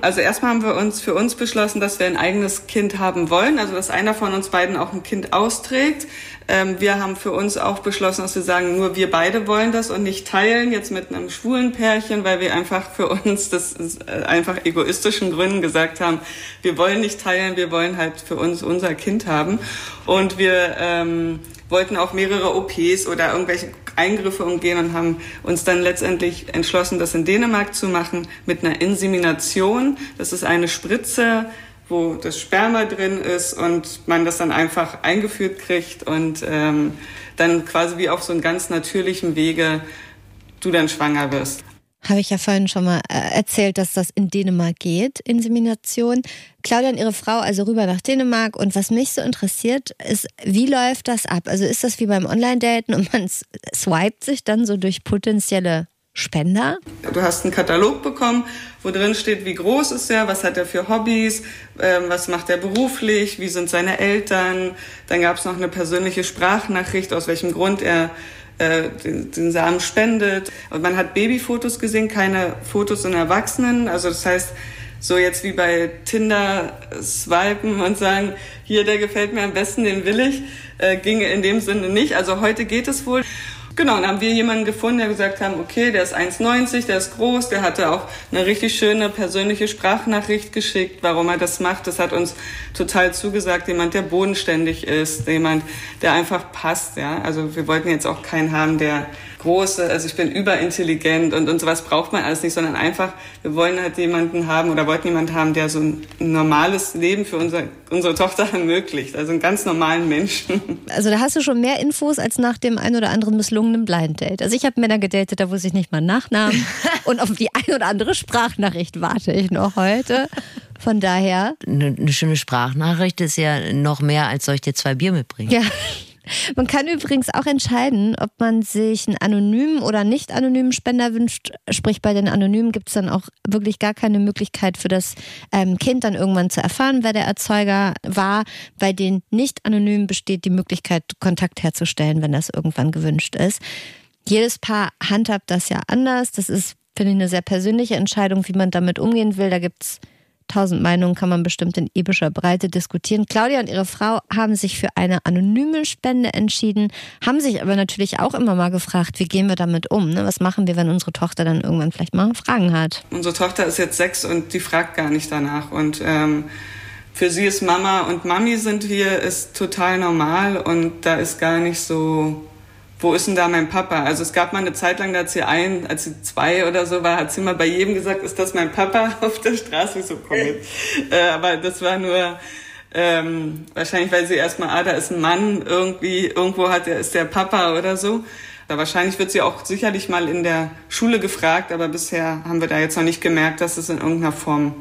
Also erstmal haben wir uns für uns beschlossen, dass wir ein eigenes Kind haben wollen. Also dass einer von uns beiden auch ein Kind austrägt. Ähm, wir haben für uns auch beschlossen, dass wir sagen, nur wir beide wollen das und nicht teilen jetzt mit einem schwulen Pärchen, weil wir einfach für uns das äh, einfach egoistischen Gründen gesagt haben, wir wollen nicht teilen, wir wollen halt für uns unser Kind haben. Und wir ähm, wollten auch mehrere OPs oder irgendwelche Eingriffe umgehen und haben uns dann letztendlich entschlossen, das in Dänemark zu machen mit einer Insemination. Das ist eine Spritze, wo das Sperma drin ist und man das dann einfach eingeführt kriegt und ähm, dann quasi wie auf so einem ganz natürlichen Wege du dann schwanger wirst. Habe ich ja vorhin schon mal äh, erzählt, dass das in Dänemark geht, Insemination. Claudia und ihre Frau also rüber nach Dänemark. Und was mich so interessiert, ist, wie läuft das ab? Also ist das wie beim Online-Daten und man swipet sich dann so durch potenzielle Spender? Du hast einen Katalog bekommen, wo drin steht, wie groß ist er, was hat er für Hobbys, ähm, was macht er beruflich, wie sind seine Eltern. Dann gab es noch eine persönliche Sprachnachricht, aus welchem Grund er äh, den, Samen spendet. Und man hat Babyfotos gesehen, keine Fotos in Erwachsenen. Also das heißt, so jetzt wie bei Tinder swipen und sagen, hier, der gefällt mir am besten, den will ich, äh, ginge in dem Sinne nicht. Also heute geht es wohl. Genau, dann haben wir jemanden gefunden, der gesagt haben, okay, der ist 1,90, der ist groß, der hatte auch eine richtig schöne persönliche Sprachnachricht geschickt, warum er das macht. Das hat uns total zugesagt. Jemand, der bodenständig ist, jemand, der einfach passt, ja. Also wir wollten jetzt auch keinen haben, der große, also ich bin überintelligent und, und sowas braucht man alles nicht, sondern einfach, wir wollen halt jemanden haben oder wollten jemanden haben, der so ein normales Leben für unser, unsere Tochter ermöglicht, also einen ganz normalen Menschen. Also da hast du schon mehr Infos als nach dem ein oder anderen misslungenen Blind Date. Also ich habe Männer gedatet, da wusste ich nicht mal Nachnamen und auf die ein oder andere Sprachnachricht warte ich noch heute. Von daher. Eine, eine schöne Sprachnachricht ist ja noch mehr, als soll ich dir zwei Bier mitbringen. Ja. Man kann übrigens auch entscheiden, ob man sich einen anonymen oder nicht anonymen Spender wünscht. Sprich, bei den Anonymen gibt es dann auch wirklich gar keine Möglichkeit für das ähm, Kind dann irgendwann zu erfahren, wer der Erzeuger war. Bei den nicht anonymen besteht die Möglichkeit, Kontakt herzustellen, wenn das irgendwann gewünscht ist. Jedes Paar handhabt das ja anders. Das ist finde ich, eine sehr persönliche Entscheidung, wie man damit umgehen will. Da gibt es tausend Meinungen, kann man bestimmt in epischer Breite diskutieren. Claudia und ihre Frau haben sich für eine anonyme Spende entschieden, haben sich aber natürlich auch immer mal gefragt, wie gehen wir damit um? Ne? Was machen wir, wenn unsere Tochter dann irgendwann vielleicht mal Fragen hat? Unsere Tochter ist jetzt sechs und die fragt gar nicht danach. Und ähm, für sie ist Mama und Mami sind wir, ist total normal und da ist gar nicht so wo ist denn da mein Papa? Also es gab mal eine Zeit lang, da hat sie ein, als sie zwei oder so war, hat sie mal bei jedem gesagt, ist das mein Papa auf der Straße? Ich so, komm jetzt. äh, aber das war nur ähm, wahrscheinlich, weil sie erstmal, ah, da ist ein Mann irgendwie, irgendwo hat der, ist der Papa oder so. Da wahrscheinlich wird sie auch sicherlich mal in der Schule gefragt, aber bisher haben wir da jetzt noch nicht gemerkt, dass es in irgendeiner Form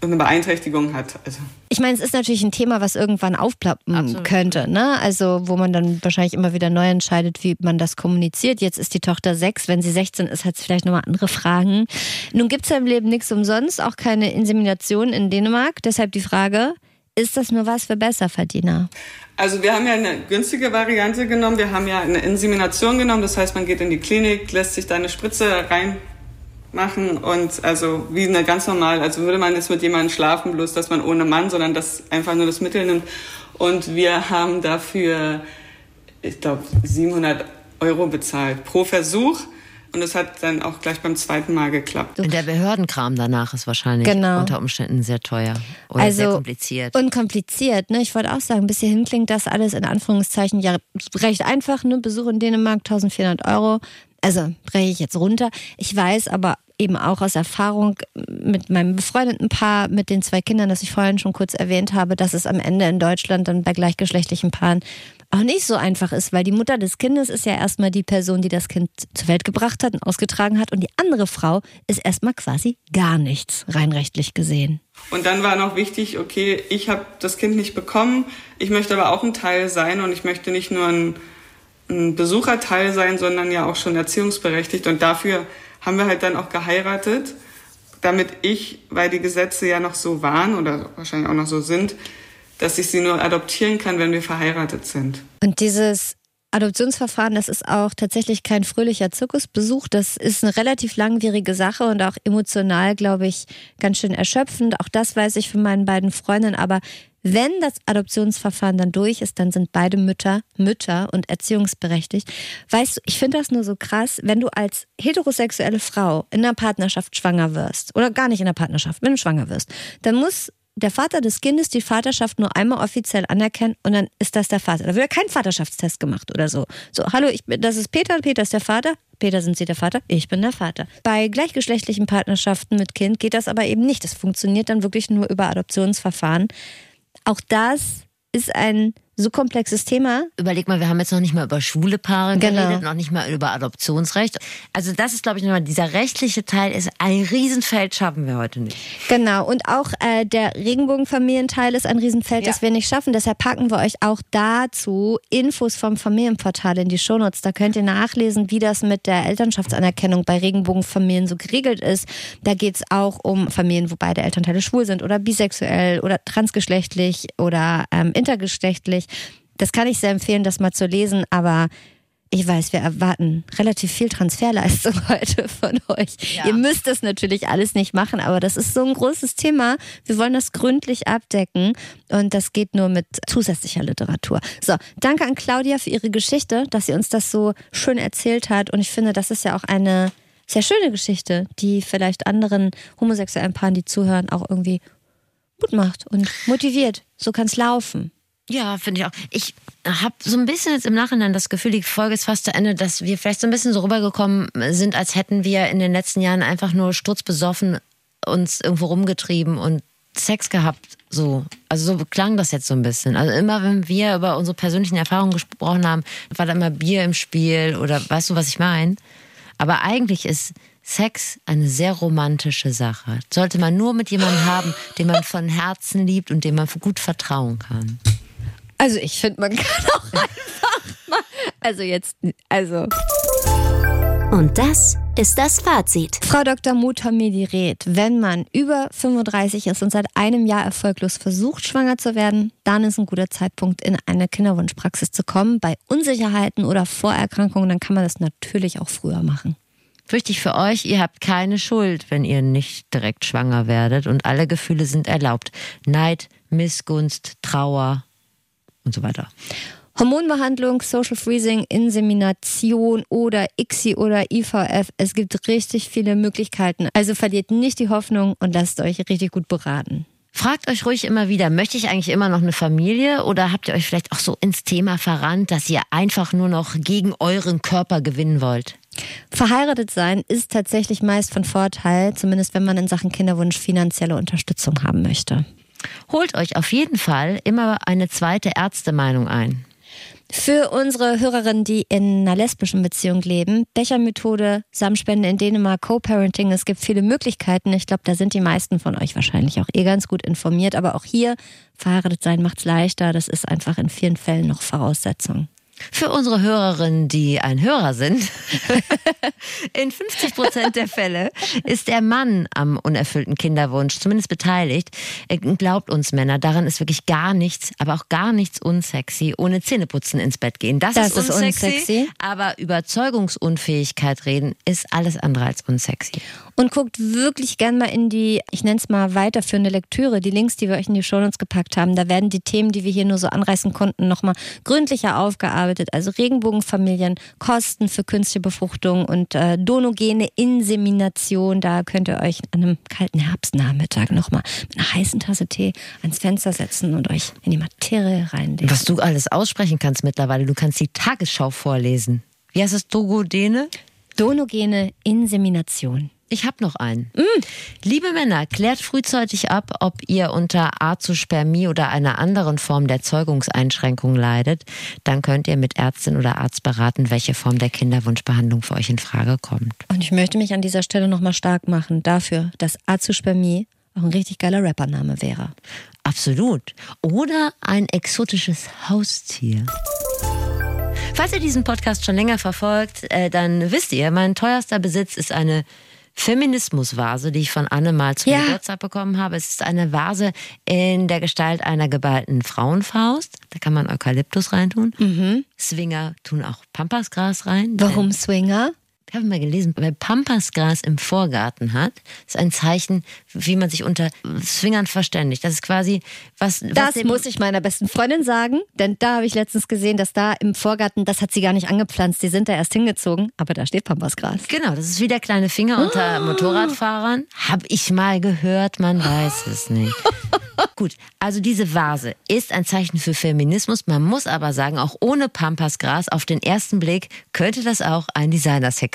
eine Beeinträchtigung hat. Also. Ich meine, es ist natürlich ein Thema, was irgendwann aufplappen Absolut. könnte. Ne? Also, wo man dann wahrscheinlich immer wieder neu entscheidet, wie man das kommuniziert. Jetzt ist die Tochter sechs. Wenn sie 16 ist, hat sie vielleicht nochmal andere Fragen. Nun gibt es ja im Leben nichts umsonst, auch keine Insemination in Dänemark. Deshalb die Frage, ist das nur was für Besserverdiener? Also wir haben ja eine günstige Variante genommen. Wir haben ja eine Insemination genommen. Das heißt, man geht in die Klinik, lässt sich da eine Spritze rein machen und also wie eine ganz normal, also würde man jetzt mit jemandem schlafen, bloß dass man ohne Mann, sondern das einfach nur das Mittel nimmt. Und wir haben dafür, ich glaube, 700 Euro bezahlt pro Versuch. Und es hat dann auch gleich beim zweiten Mal geklappt. Und der Behördenkram danach ist wahrscheinlich genau. unter Umständen sehr teuer oder also sehr kompliziert. Unkompliziert, ne? Ich wollte auch sagen, bis hierhin klingt das alles in Anführungszeichen ja recht einfach, ne? Besuch in Dänemark 1400 Euro. Also breche ich jetzt runter. Ich weiß aber eben auch aus Erfahrung mit meinem befreundeten Paar, mit den zwei Kindern, das ich vorhin schon kurz erwähnt habe, dass es am Ende in Deutschland dann bei gleichgeschlechtlichen Paaren auch nicht so einfach ist, weil die Mutter des Kindes ist ja erstmal die Person, die das Kind zur Welt gebracht hat und ausgetragen hat. Und die andere Frau ist erstmal quasi gar nichts, rein rechtlich gesehen. Und dann war noch wichtig, okay, ich habe das Kind nicht bekommen, ich möchte aber auch ein Teil sein und ich möchte nicht nur ein, ein Besucherteil sein, sondern ja auch schon erziehungsberechtigt. Und dafür haben wir halt dann auch geheiratet, damit ich, weil die Gesetze ja noch so waren oder wahrscheinlich auch noch so sind, dass ich sie nur adoptieren kann, wenn wir verheiratet sind. Und dieses Adoptionsverfahren, das ist auch tatsächlich kein fröhlicher Zirkusbesuch. Das ist eine relativ langwierige Sache und auch emotional, glaube ich, ganz schön erschöpfend. Auch das weiß ich von meinen beiden Freundinnen. Aber wenn das Adoptionsverfahren dann durch ist, dann sind beide Mütter Mütter und erziehungsberechtigt. Weißt du, ich finde das nur so krass, wenn du als heterosexuelle Frau in einer Partnerschaft schwanger wirst oder gar nicht in einer Partnerschaft, wenn du schwanger wirst, dann muss der Vater des Kindes die Vaterschaft nur einmal offiziell anerkennen und dann ist das der Vater. Da wird ja kein Vaterschaftstest gemacht oder so. So, hallo, ich, das ist Peter, Peter ist der Vater. Peter, sind Sie der Vater? Ich bin der Vater. Bei gleichgeschlechtlichen Partnerschaften mit Kind geht das aber eben nicht. Das funktioniert dann wirklich nur über Adoptionsverfahren. Auch das ist ein so komplexes Thema. Überleg mal, wir haben jetzt noch nicht mal über schwule Paare genau. geredet, noch nicht mal über Adoptionsrecht. Also das ist, glaube ich, nochmal, dieser rechtliche Teil ist ein Riesenfeld, schaffen wir heute nicht. Genau, und auch äh, der Regenbogenfamilienteil ist ein Riesenfeld, ja. das wir nicht schaffen. Deshalb packen wir euch auch dazu Infos vom Familienportal in die Shownotes. Da könnt ihr nachlesen, wie das mit der Elternschaftsanerkennung bei Regenbogenfamilien so geregelt ist. Da geht es auch um Familien, wo beide Elternteile schwul sind oder bisexuell oder transgeschlechtlich oder ähm, intergeschlechtlich. Das kann ich sehr empfehlen, das mal zu lesen, aber ich weiß, wir erwarten relativ viel Transferleistung heute von euch. Ja. Ihr müsst das natürlich alles nicht machen, aber das ist so ein großes Thema. Wir wollen das gründlich abdecken und das geht nur mit zusätzlicher Literatur. So, danke an Claudia für ihre Geschichte, dass sie uns das so schön erzählt hat und ich finde, das ist ja auch eine sehr schöne Geschichte, die vielleicht anderen homosexuellen Paaren, die zuhören, auch irgendwie Mut macht und motiviert. So kann es laufen. Ja, finde ich auch. Ich habe so ein bisschen jetzt im Nachhinein das Gefühl, die Folge ist fast zu Ende, dass wir vielleicht so ein bisschen so rübergekommen sind, als hätten wir in den letzten Jahren einfach nur sturzbesoffen uns irgendwo rumgetrieben und Sex gehabt. So. Also so klang das jetzt so ein bisschen. Also immer, wenn wir über unsere persönlichen Erfahrungen gesprochen haben, war da immer Bier im Spiel oder weißt du, was ich meine? Aber eigentlich ist Sex eine sehr romantische Sache. Sollte man nur mit jemandem haben, den man von Herzen liebt und dem man gut vertrauen kann. Also ich finde, man kann auch einfach mal. Also jetzt, also. Und das ist das Fazit. Frau Dr. Mutamedi rät, wenn man über 35 ist und seit einem Jahr erfolglos versucht, schwanger zu werden, dann ist ein guter Zeitpunkt, in eine Kinderwunschpraxis zu kommen. Bei Unsicherheiten oder Vorerkrankungen, dann kann man das natürlich auch früher machen. Wichtig für euch, ihr habt keine Schuld, wenn ihr nicht direkt schwanger werdet und alle Gefühle sind erlaubt. Neid, Missgunst, Trauer und so weiter. Hormonbehandlung, Social Freezing, Insemination oder ICSI oder IVF. Es gibt richtig viele Möglichkeiten. Also verliert nicht die Hoffnung und lasst euch richtig gut beraten. Fragt euch ruhig immer wieder, möchte ich eigentlich immer noch eine Familie oder habt ihr euch vielleicht auch so ins Thema verrannt, dass ihr einfach nur noch gegen euren Körper gewinnen wollt? Verheiratet sein ist tatsächlich meist von Vorteil, zumindest wenn man in Sachen Kinderwunsch finanzielle Unterstützung haben möchte. Holt euch auf jeden Fall immer eine zweite Ärztemeinung ein. Für unsere Hörerinnen, die in einer lesbischen Beziehung leben, Bechermethode, Samenspende in Dänemark, Co-Parenting, es gibt viele Möglichkeiten. Ich glaube, da sind die meisten von euch wahrscheinlich auch eh ganz gut informiert. Aber auch hier, verheiratet sein macht es leichter. Das ist einfach in vielen Fällen noch Voraussetzung. Für unsere Hörerinnen, die ein Hörer sind, in 50 Prozent der Fälle ist der Mann am unerfüllten Kinderwunsch zumindest beteiligt. Glaubt uns Männer, daran ist wirklich gar nichts, aber auch gar nichts unsexy, ohne Zähneputzen ins Bett gehen. Das, das ist, unsexy, ist unsexy. Aber Überzeugungsunfähigkeit reden ist alles andere als unsexy und guckt wirklich gern mal in die, ich nenne es mal weiterführende Lektüre, die Links, die wir euch in die Show Notes gepackt haben. Da werden die Themen, die wir hier nur so anreißen konnten, nochmal gründlicher aufgearbeitet. Also Regenbogenfamilien, Kosten für künstliche Befruchtung und äh, donogene Insemination. Da könnt ihr euch an einem kalten Herbstnachmittag nochmal mit einer heißen Tasse Tee ans Fenster setzen und euch in die Materie reinlegen. Was du alles aussprechen kannst mittlerweile, du kannst die Tagesschau vorlesen. Wie heißt es, Dogodene? Donogene Insemination. Ich habe noch einen. Mm. Liebe Männer, klärt frühzeitig ab, ob ihr unter Azospermie oder einer anderen Form der Zeugungseinschränkung leidet. Dann könnt ihr mit Ärztin oder Arzt beraten, welche Form der Kinderwunschbehandlung für euch in Frage kommt. Und ich möchte mich an dieser Stelle nochmal stark machen dafür, dass Azospermie auch ein richtig geiler Rappername wäre. Absolut. Oder ein exotisches Haustier. Falls ihr diesen Podcast schon länger verfolgt, äh, dann wisst ihr, mein teuerster Besitz ist eine Feminismusvase, die ich von Anne mal zum ja. Geburtstag bekommen habe. Es ist eine Vase in der Gestalt einer geballten Frauenfaust. Da kann man Eukalyptus reintun. Mhm. Swinger tun auch Pampasgras rein. Warum Swinger? Ich habe mal gelesen, wer Pampasgras im Vorgarten hat, ist ein Zeichen, wie man sich unter Swingern verständigt. Das ist quasi was. was das muss ich meiner besten Freundin sagen, denn da habe ich letztens gesehen, dass da im Vorgarten, das hat sie gar nicht angepflanzt, die sind da erst hingezogen, aber da steht Pampasgras. Genau, das ist wie der kleine Finger unter oh. Motorradfahrern. Habe ich mal gehört, man weiß es nicht. Gut, also diese Vase ist ein Zeichen für Feminismus. Man muss aber sagen, auch ohne Pampasgras auf den ersten Blick könnte das auch ein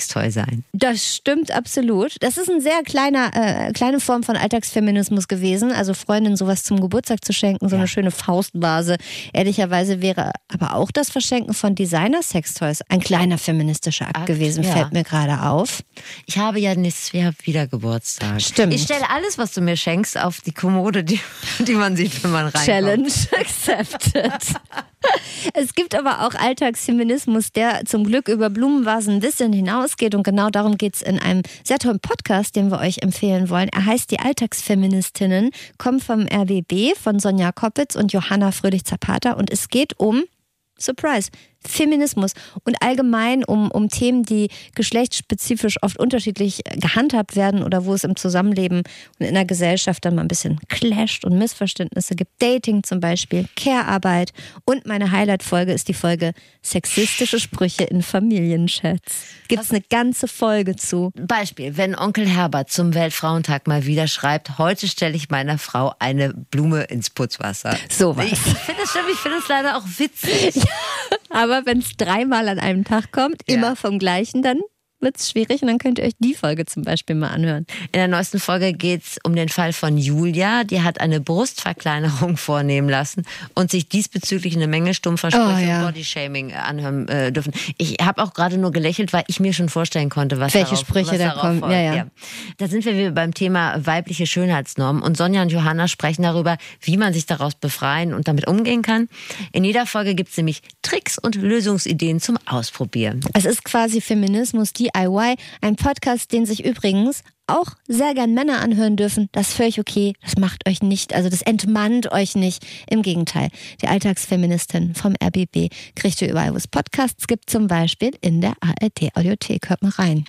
Designer-Sextoy sein. Das stimmt absolut. Das ist eine sehr kleiner, äh, kleine Form von Alltagsfeminismus gewesen. Also Freundin sowas zum Geburtstag zu schenken, so ja. eine schöne Faustvase. Ehrlicherweise wäre aber auch das Verschenken von Designer-Sextoys ein kleiner feministischer Akt, Akt gewesen, ja. fällt mir gerade auf. Ich habe ja nichts, wir haben wieder Geburtstag. Stimmt. Ich stelle alles, was du mir schenkst, auf die Kommode, die die man sieht, wenn man reinkommt. Challenge accepted. Es gibt aber auch Alltagsfeminismus, der zum Glück über Blumenvasen ein bisschen hinausgeht. Und genau darum geht es in einem sehr tollen Podcast, den wir euch empfehlen wollen. Er heißt Die Alltagsfeministinnen, kommt vom RBB von Sonja Koppitz und Johanna Fröhlich-Zapata. Und es geht um Surprise. Feminismus und allgemein um, um Themen, die geschlechtsspezifisch oft unterschiedlich gehandhabt werden oder wo es im Zusammenleben und in der Gesellschaft dann mal ein bisschen clasht und Missverständnisse gibt. Dating zum Beispiel, Care-Arbeit und meine Highlight-Folge ist die Folge Sexistische Sprüche in Familienchats. Gibt es eine ganze Folge zu. Beispiel, wenn Onkel Herbert zum Weltfrauentag mal wieder schreibt, heute stelle ich meiner Frau eine Blume ins Putzwasser. So was. Ich finde es find leider auch witzig. Ja, aber aber wenn es dreimal an einem Tag kommt, ja. immer vom gleichen, dann wird es schwierig und dann könnt ihr euch die Folge zum Beispiel mal anhören. In der neuesten Folge geht es um den Fall von Julia. Die hat eine Brustverkleinerung vornehmen lassen und sich diesbezüglich eine Menge Stummversprüche oh, ja. und Bodyshaming anhören äh, dürfen. Ich habe auch gerade nur gelächelt, weil ich mir schon vorstellen konnte, was Welche darauf, Sprüche was da kommen. Ja, ja. ja. Da sind wir wieder beim Thema weibliche Schönheitsnormen und Sonja und Johanna sprechen darüber, wie man sich daraus befreien und damit umgehen kann. In jeder Folge gibt es nämlich Tricks und Lösungsideen zum Ausprobieren. Es ist quasi Feminismus, die DIY, ein Podcast, den sich übrigens auch sehr gern Männer anhören dürfen. Das ist völlig okay. Das macht euch nicht, also das entmannt euch nicht. Im Gegenteil. Die Alltagsfeministin vom RBB kriegt ihr überall, wo es Podcasts gibt, zum Beispiel in der ARD Audiothek. Hört mal rein.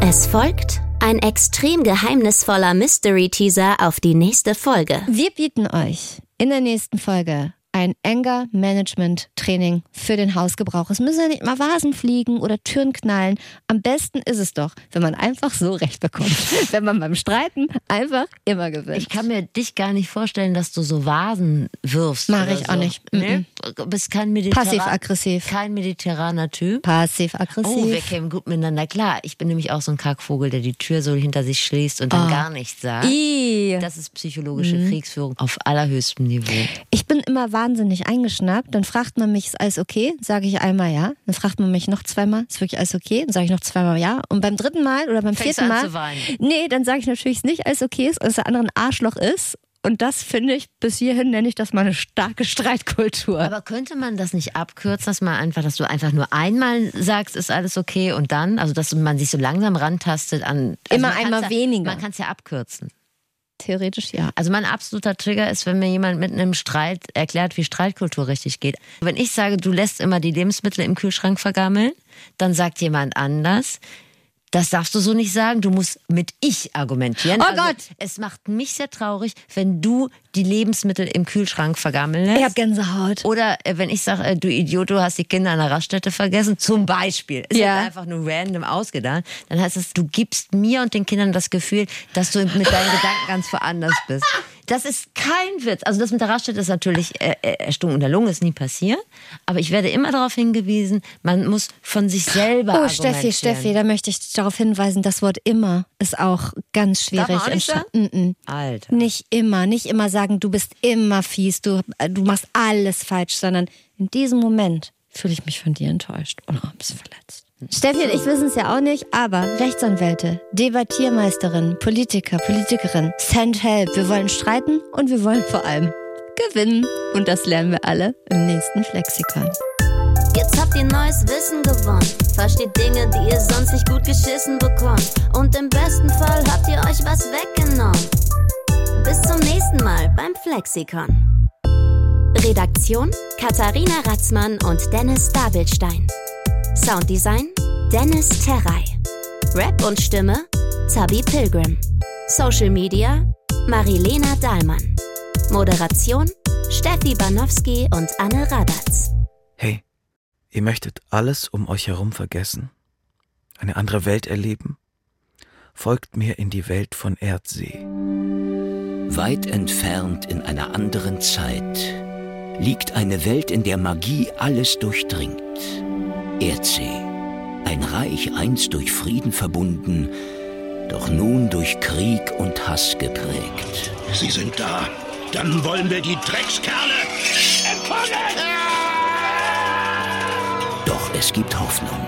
Es folgt ein extrem geheimnisvoller Mystery-Teaser auf die nächste Folge. Wir bieten euch in der nächsten Folge ein Anger Management Training für den Hausgebrauch. Es müssen ja nicht mal Vasen fliegen oder Türen knallen. Am besten ist es doch, wenn man einfach so recht bekommt. wenn man beim Streiten einfach immer gewinnt. Ich kann mir dich gar nicht vorstellen, dass du so Vasen wirfst. Mache ich so. auch nicht. Nee? Du bist kein Mediterran Passiv-aggressiv. Kein mediterraner Typ. Passiv-aggressiv. Oh, wir kämen gut miteinander klar. Ich bin nämlich auch so ein Kackvogel, der die Tür so hinter sich schließt und dann oh. gar nichts sagt. I. Das ist psychologische mhm. Kriegsführung auf allerhöchstem Niveau. Ich bin immer wahnsinnig eingeschnappt. Dann fragt man mich, ist alles okay? Sage ich einmal ja. Dann fragt man mich noch zweimal, ist wirklich alles okay? Dann sage ich noch zweimal ja. Und beim dritten Mal oder beim Fängst vierten Mal, zu weinen. nee, dann sage ich natürlich es nicht, alles okay ist, dass der andere ein Arschloch ist. Und das finde ich, bis hierhin nenne ich das mal eine starke Streitkultur. Aber könnte man das nicht abkürzen, dass man einfach, dass du einfach nur einmal sagst, ist alles okay und dann, also dass man sich so langsam rantastet an. Also Immer einmal weniger. Man kann es ja abkürzen. Theoretisch ja. Also mein absoluter Trigger ist, wenn mir jemand mit einem Streit erklärt, wie Streitkultur richtig geht. Wenn ich sage, du lässt immer die Lebensmittel im Kühlschrank vergammeln, dann sagt jemand anders, das darfst du so nicht sagen. Du musst mit ich argumentieren. Oh also, Gott! Es macht mich sehr traurig, wenn du die Lebensmittel im Kühlschrank vergammeln lässt. Ich hab Gänsehaut. Oder äh, wenn ich sage, äh, du Idiot, du hast die Kinder an der Raststätte vergessen, zum Beispiel. Ist ja. einfach nur random ausgedacht. Dann heißt es, du gibst mir und den Kindern das Gefühl, dass du mit deinen Gedanken ganz woanders bist. Das ist kein Witz. Also das mit der Raststätte ist natürlich äh, äh erstunken der Lunge, ist nie passiert. Aber ich werde immer darauf hingewiesen, man muss von sich selber Oh, Steffi, Steffi, da möchte ich darauf hinweisen, das Wort immer ist auch ganz schwierig. Darf man nicht sagen? Mm. Alter. Nicht immer, nicht immer sagen, du bist immer fies, du, äh, du machst alles falsch, sondern in diesem Moment fühle ich mich von dir enttäuscht und ein bisschen verletzt. Steffi und ich wissen es ja auch nicht, aber Rechtsanwälte, Debattiermeisterin, Politiker, Politikerin, send help. Wir wollen streiten und wir wollen vor allem gewinnen. Und das lernen wir alle im nächsten Flexikon. Jetzt habt ihr neues Wissen gewonnen. Versteht Dinge, die ihr sonst nicht gut geschissen bekommt. Und im besten Fall habt ihr euch was weggenommen. Bis zum nächsten Mal beim Flexikon. Redaktion Katharina Ratzmann und Dennis Dabelstein. Sounddesign Dennis Terrei. Rap und Stimme Zabi Pilgrim. Social Media Marilena Dahlmann. Moderation Steffi Banowski und Anne Radatz. Hey, ihr möchtet alles um euch herum vergessen? Eine andere Welt erleben? Folgt mir in die Welt von Erdsee. Weit entfernt in einer anderen Zeit liegt eine Welt, in der Magie alles durchdringt. Erdsee. Ein Reich einst durch Frieden verbunden, doch nun durch Krieg und Hass geprägt. Sie sind da. Dann wollen wir die Dreckskerle empfangen! Doch es gibt Hoffnung.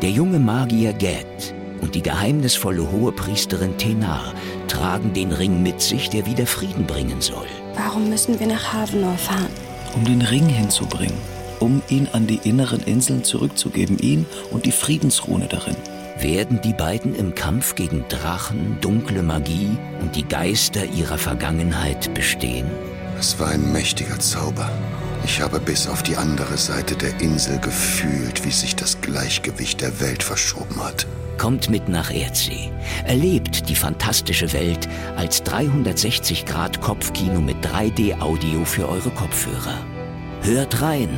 Der junge Magier Gad und die geheimnisvolle Hohepriesterin Tenar tragen den Ring mit sich, der wieder Frieden bringen soll. Warum müssen wir nach Havenor fahren? Um den Ring hinzubringen um ihn an die inneren Inseln zurückzugeben, ihn und die Friedensrune darin. Werden die beiden im Kampf gegen Drachen, dunkle Magie und die Geister ihrer Vergangenheit bestehen? Es war ein mächtiger Zauber. Ich habe bis auf die andere Seite der Insel gefühlt, wie sich das Gleichgewicht der Welt verschoben hat. Kommt mit nach Erdsee. Erlebt die fantastische Welt als 360 Grad Kopfkino mit 3D-Audio für eure Kopfhörer. Hört rein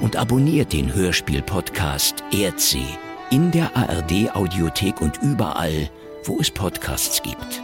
und abonniert den Hörspiel-Podcast Erdsee in der ARD-Audiothek und überall, wo es Podcasts gibt.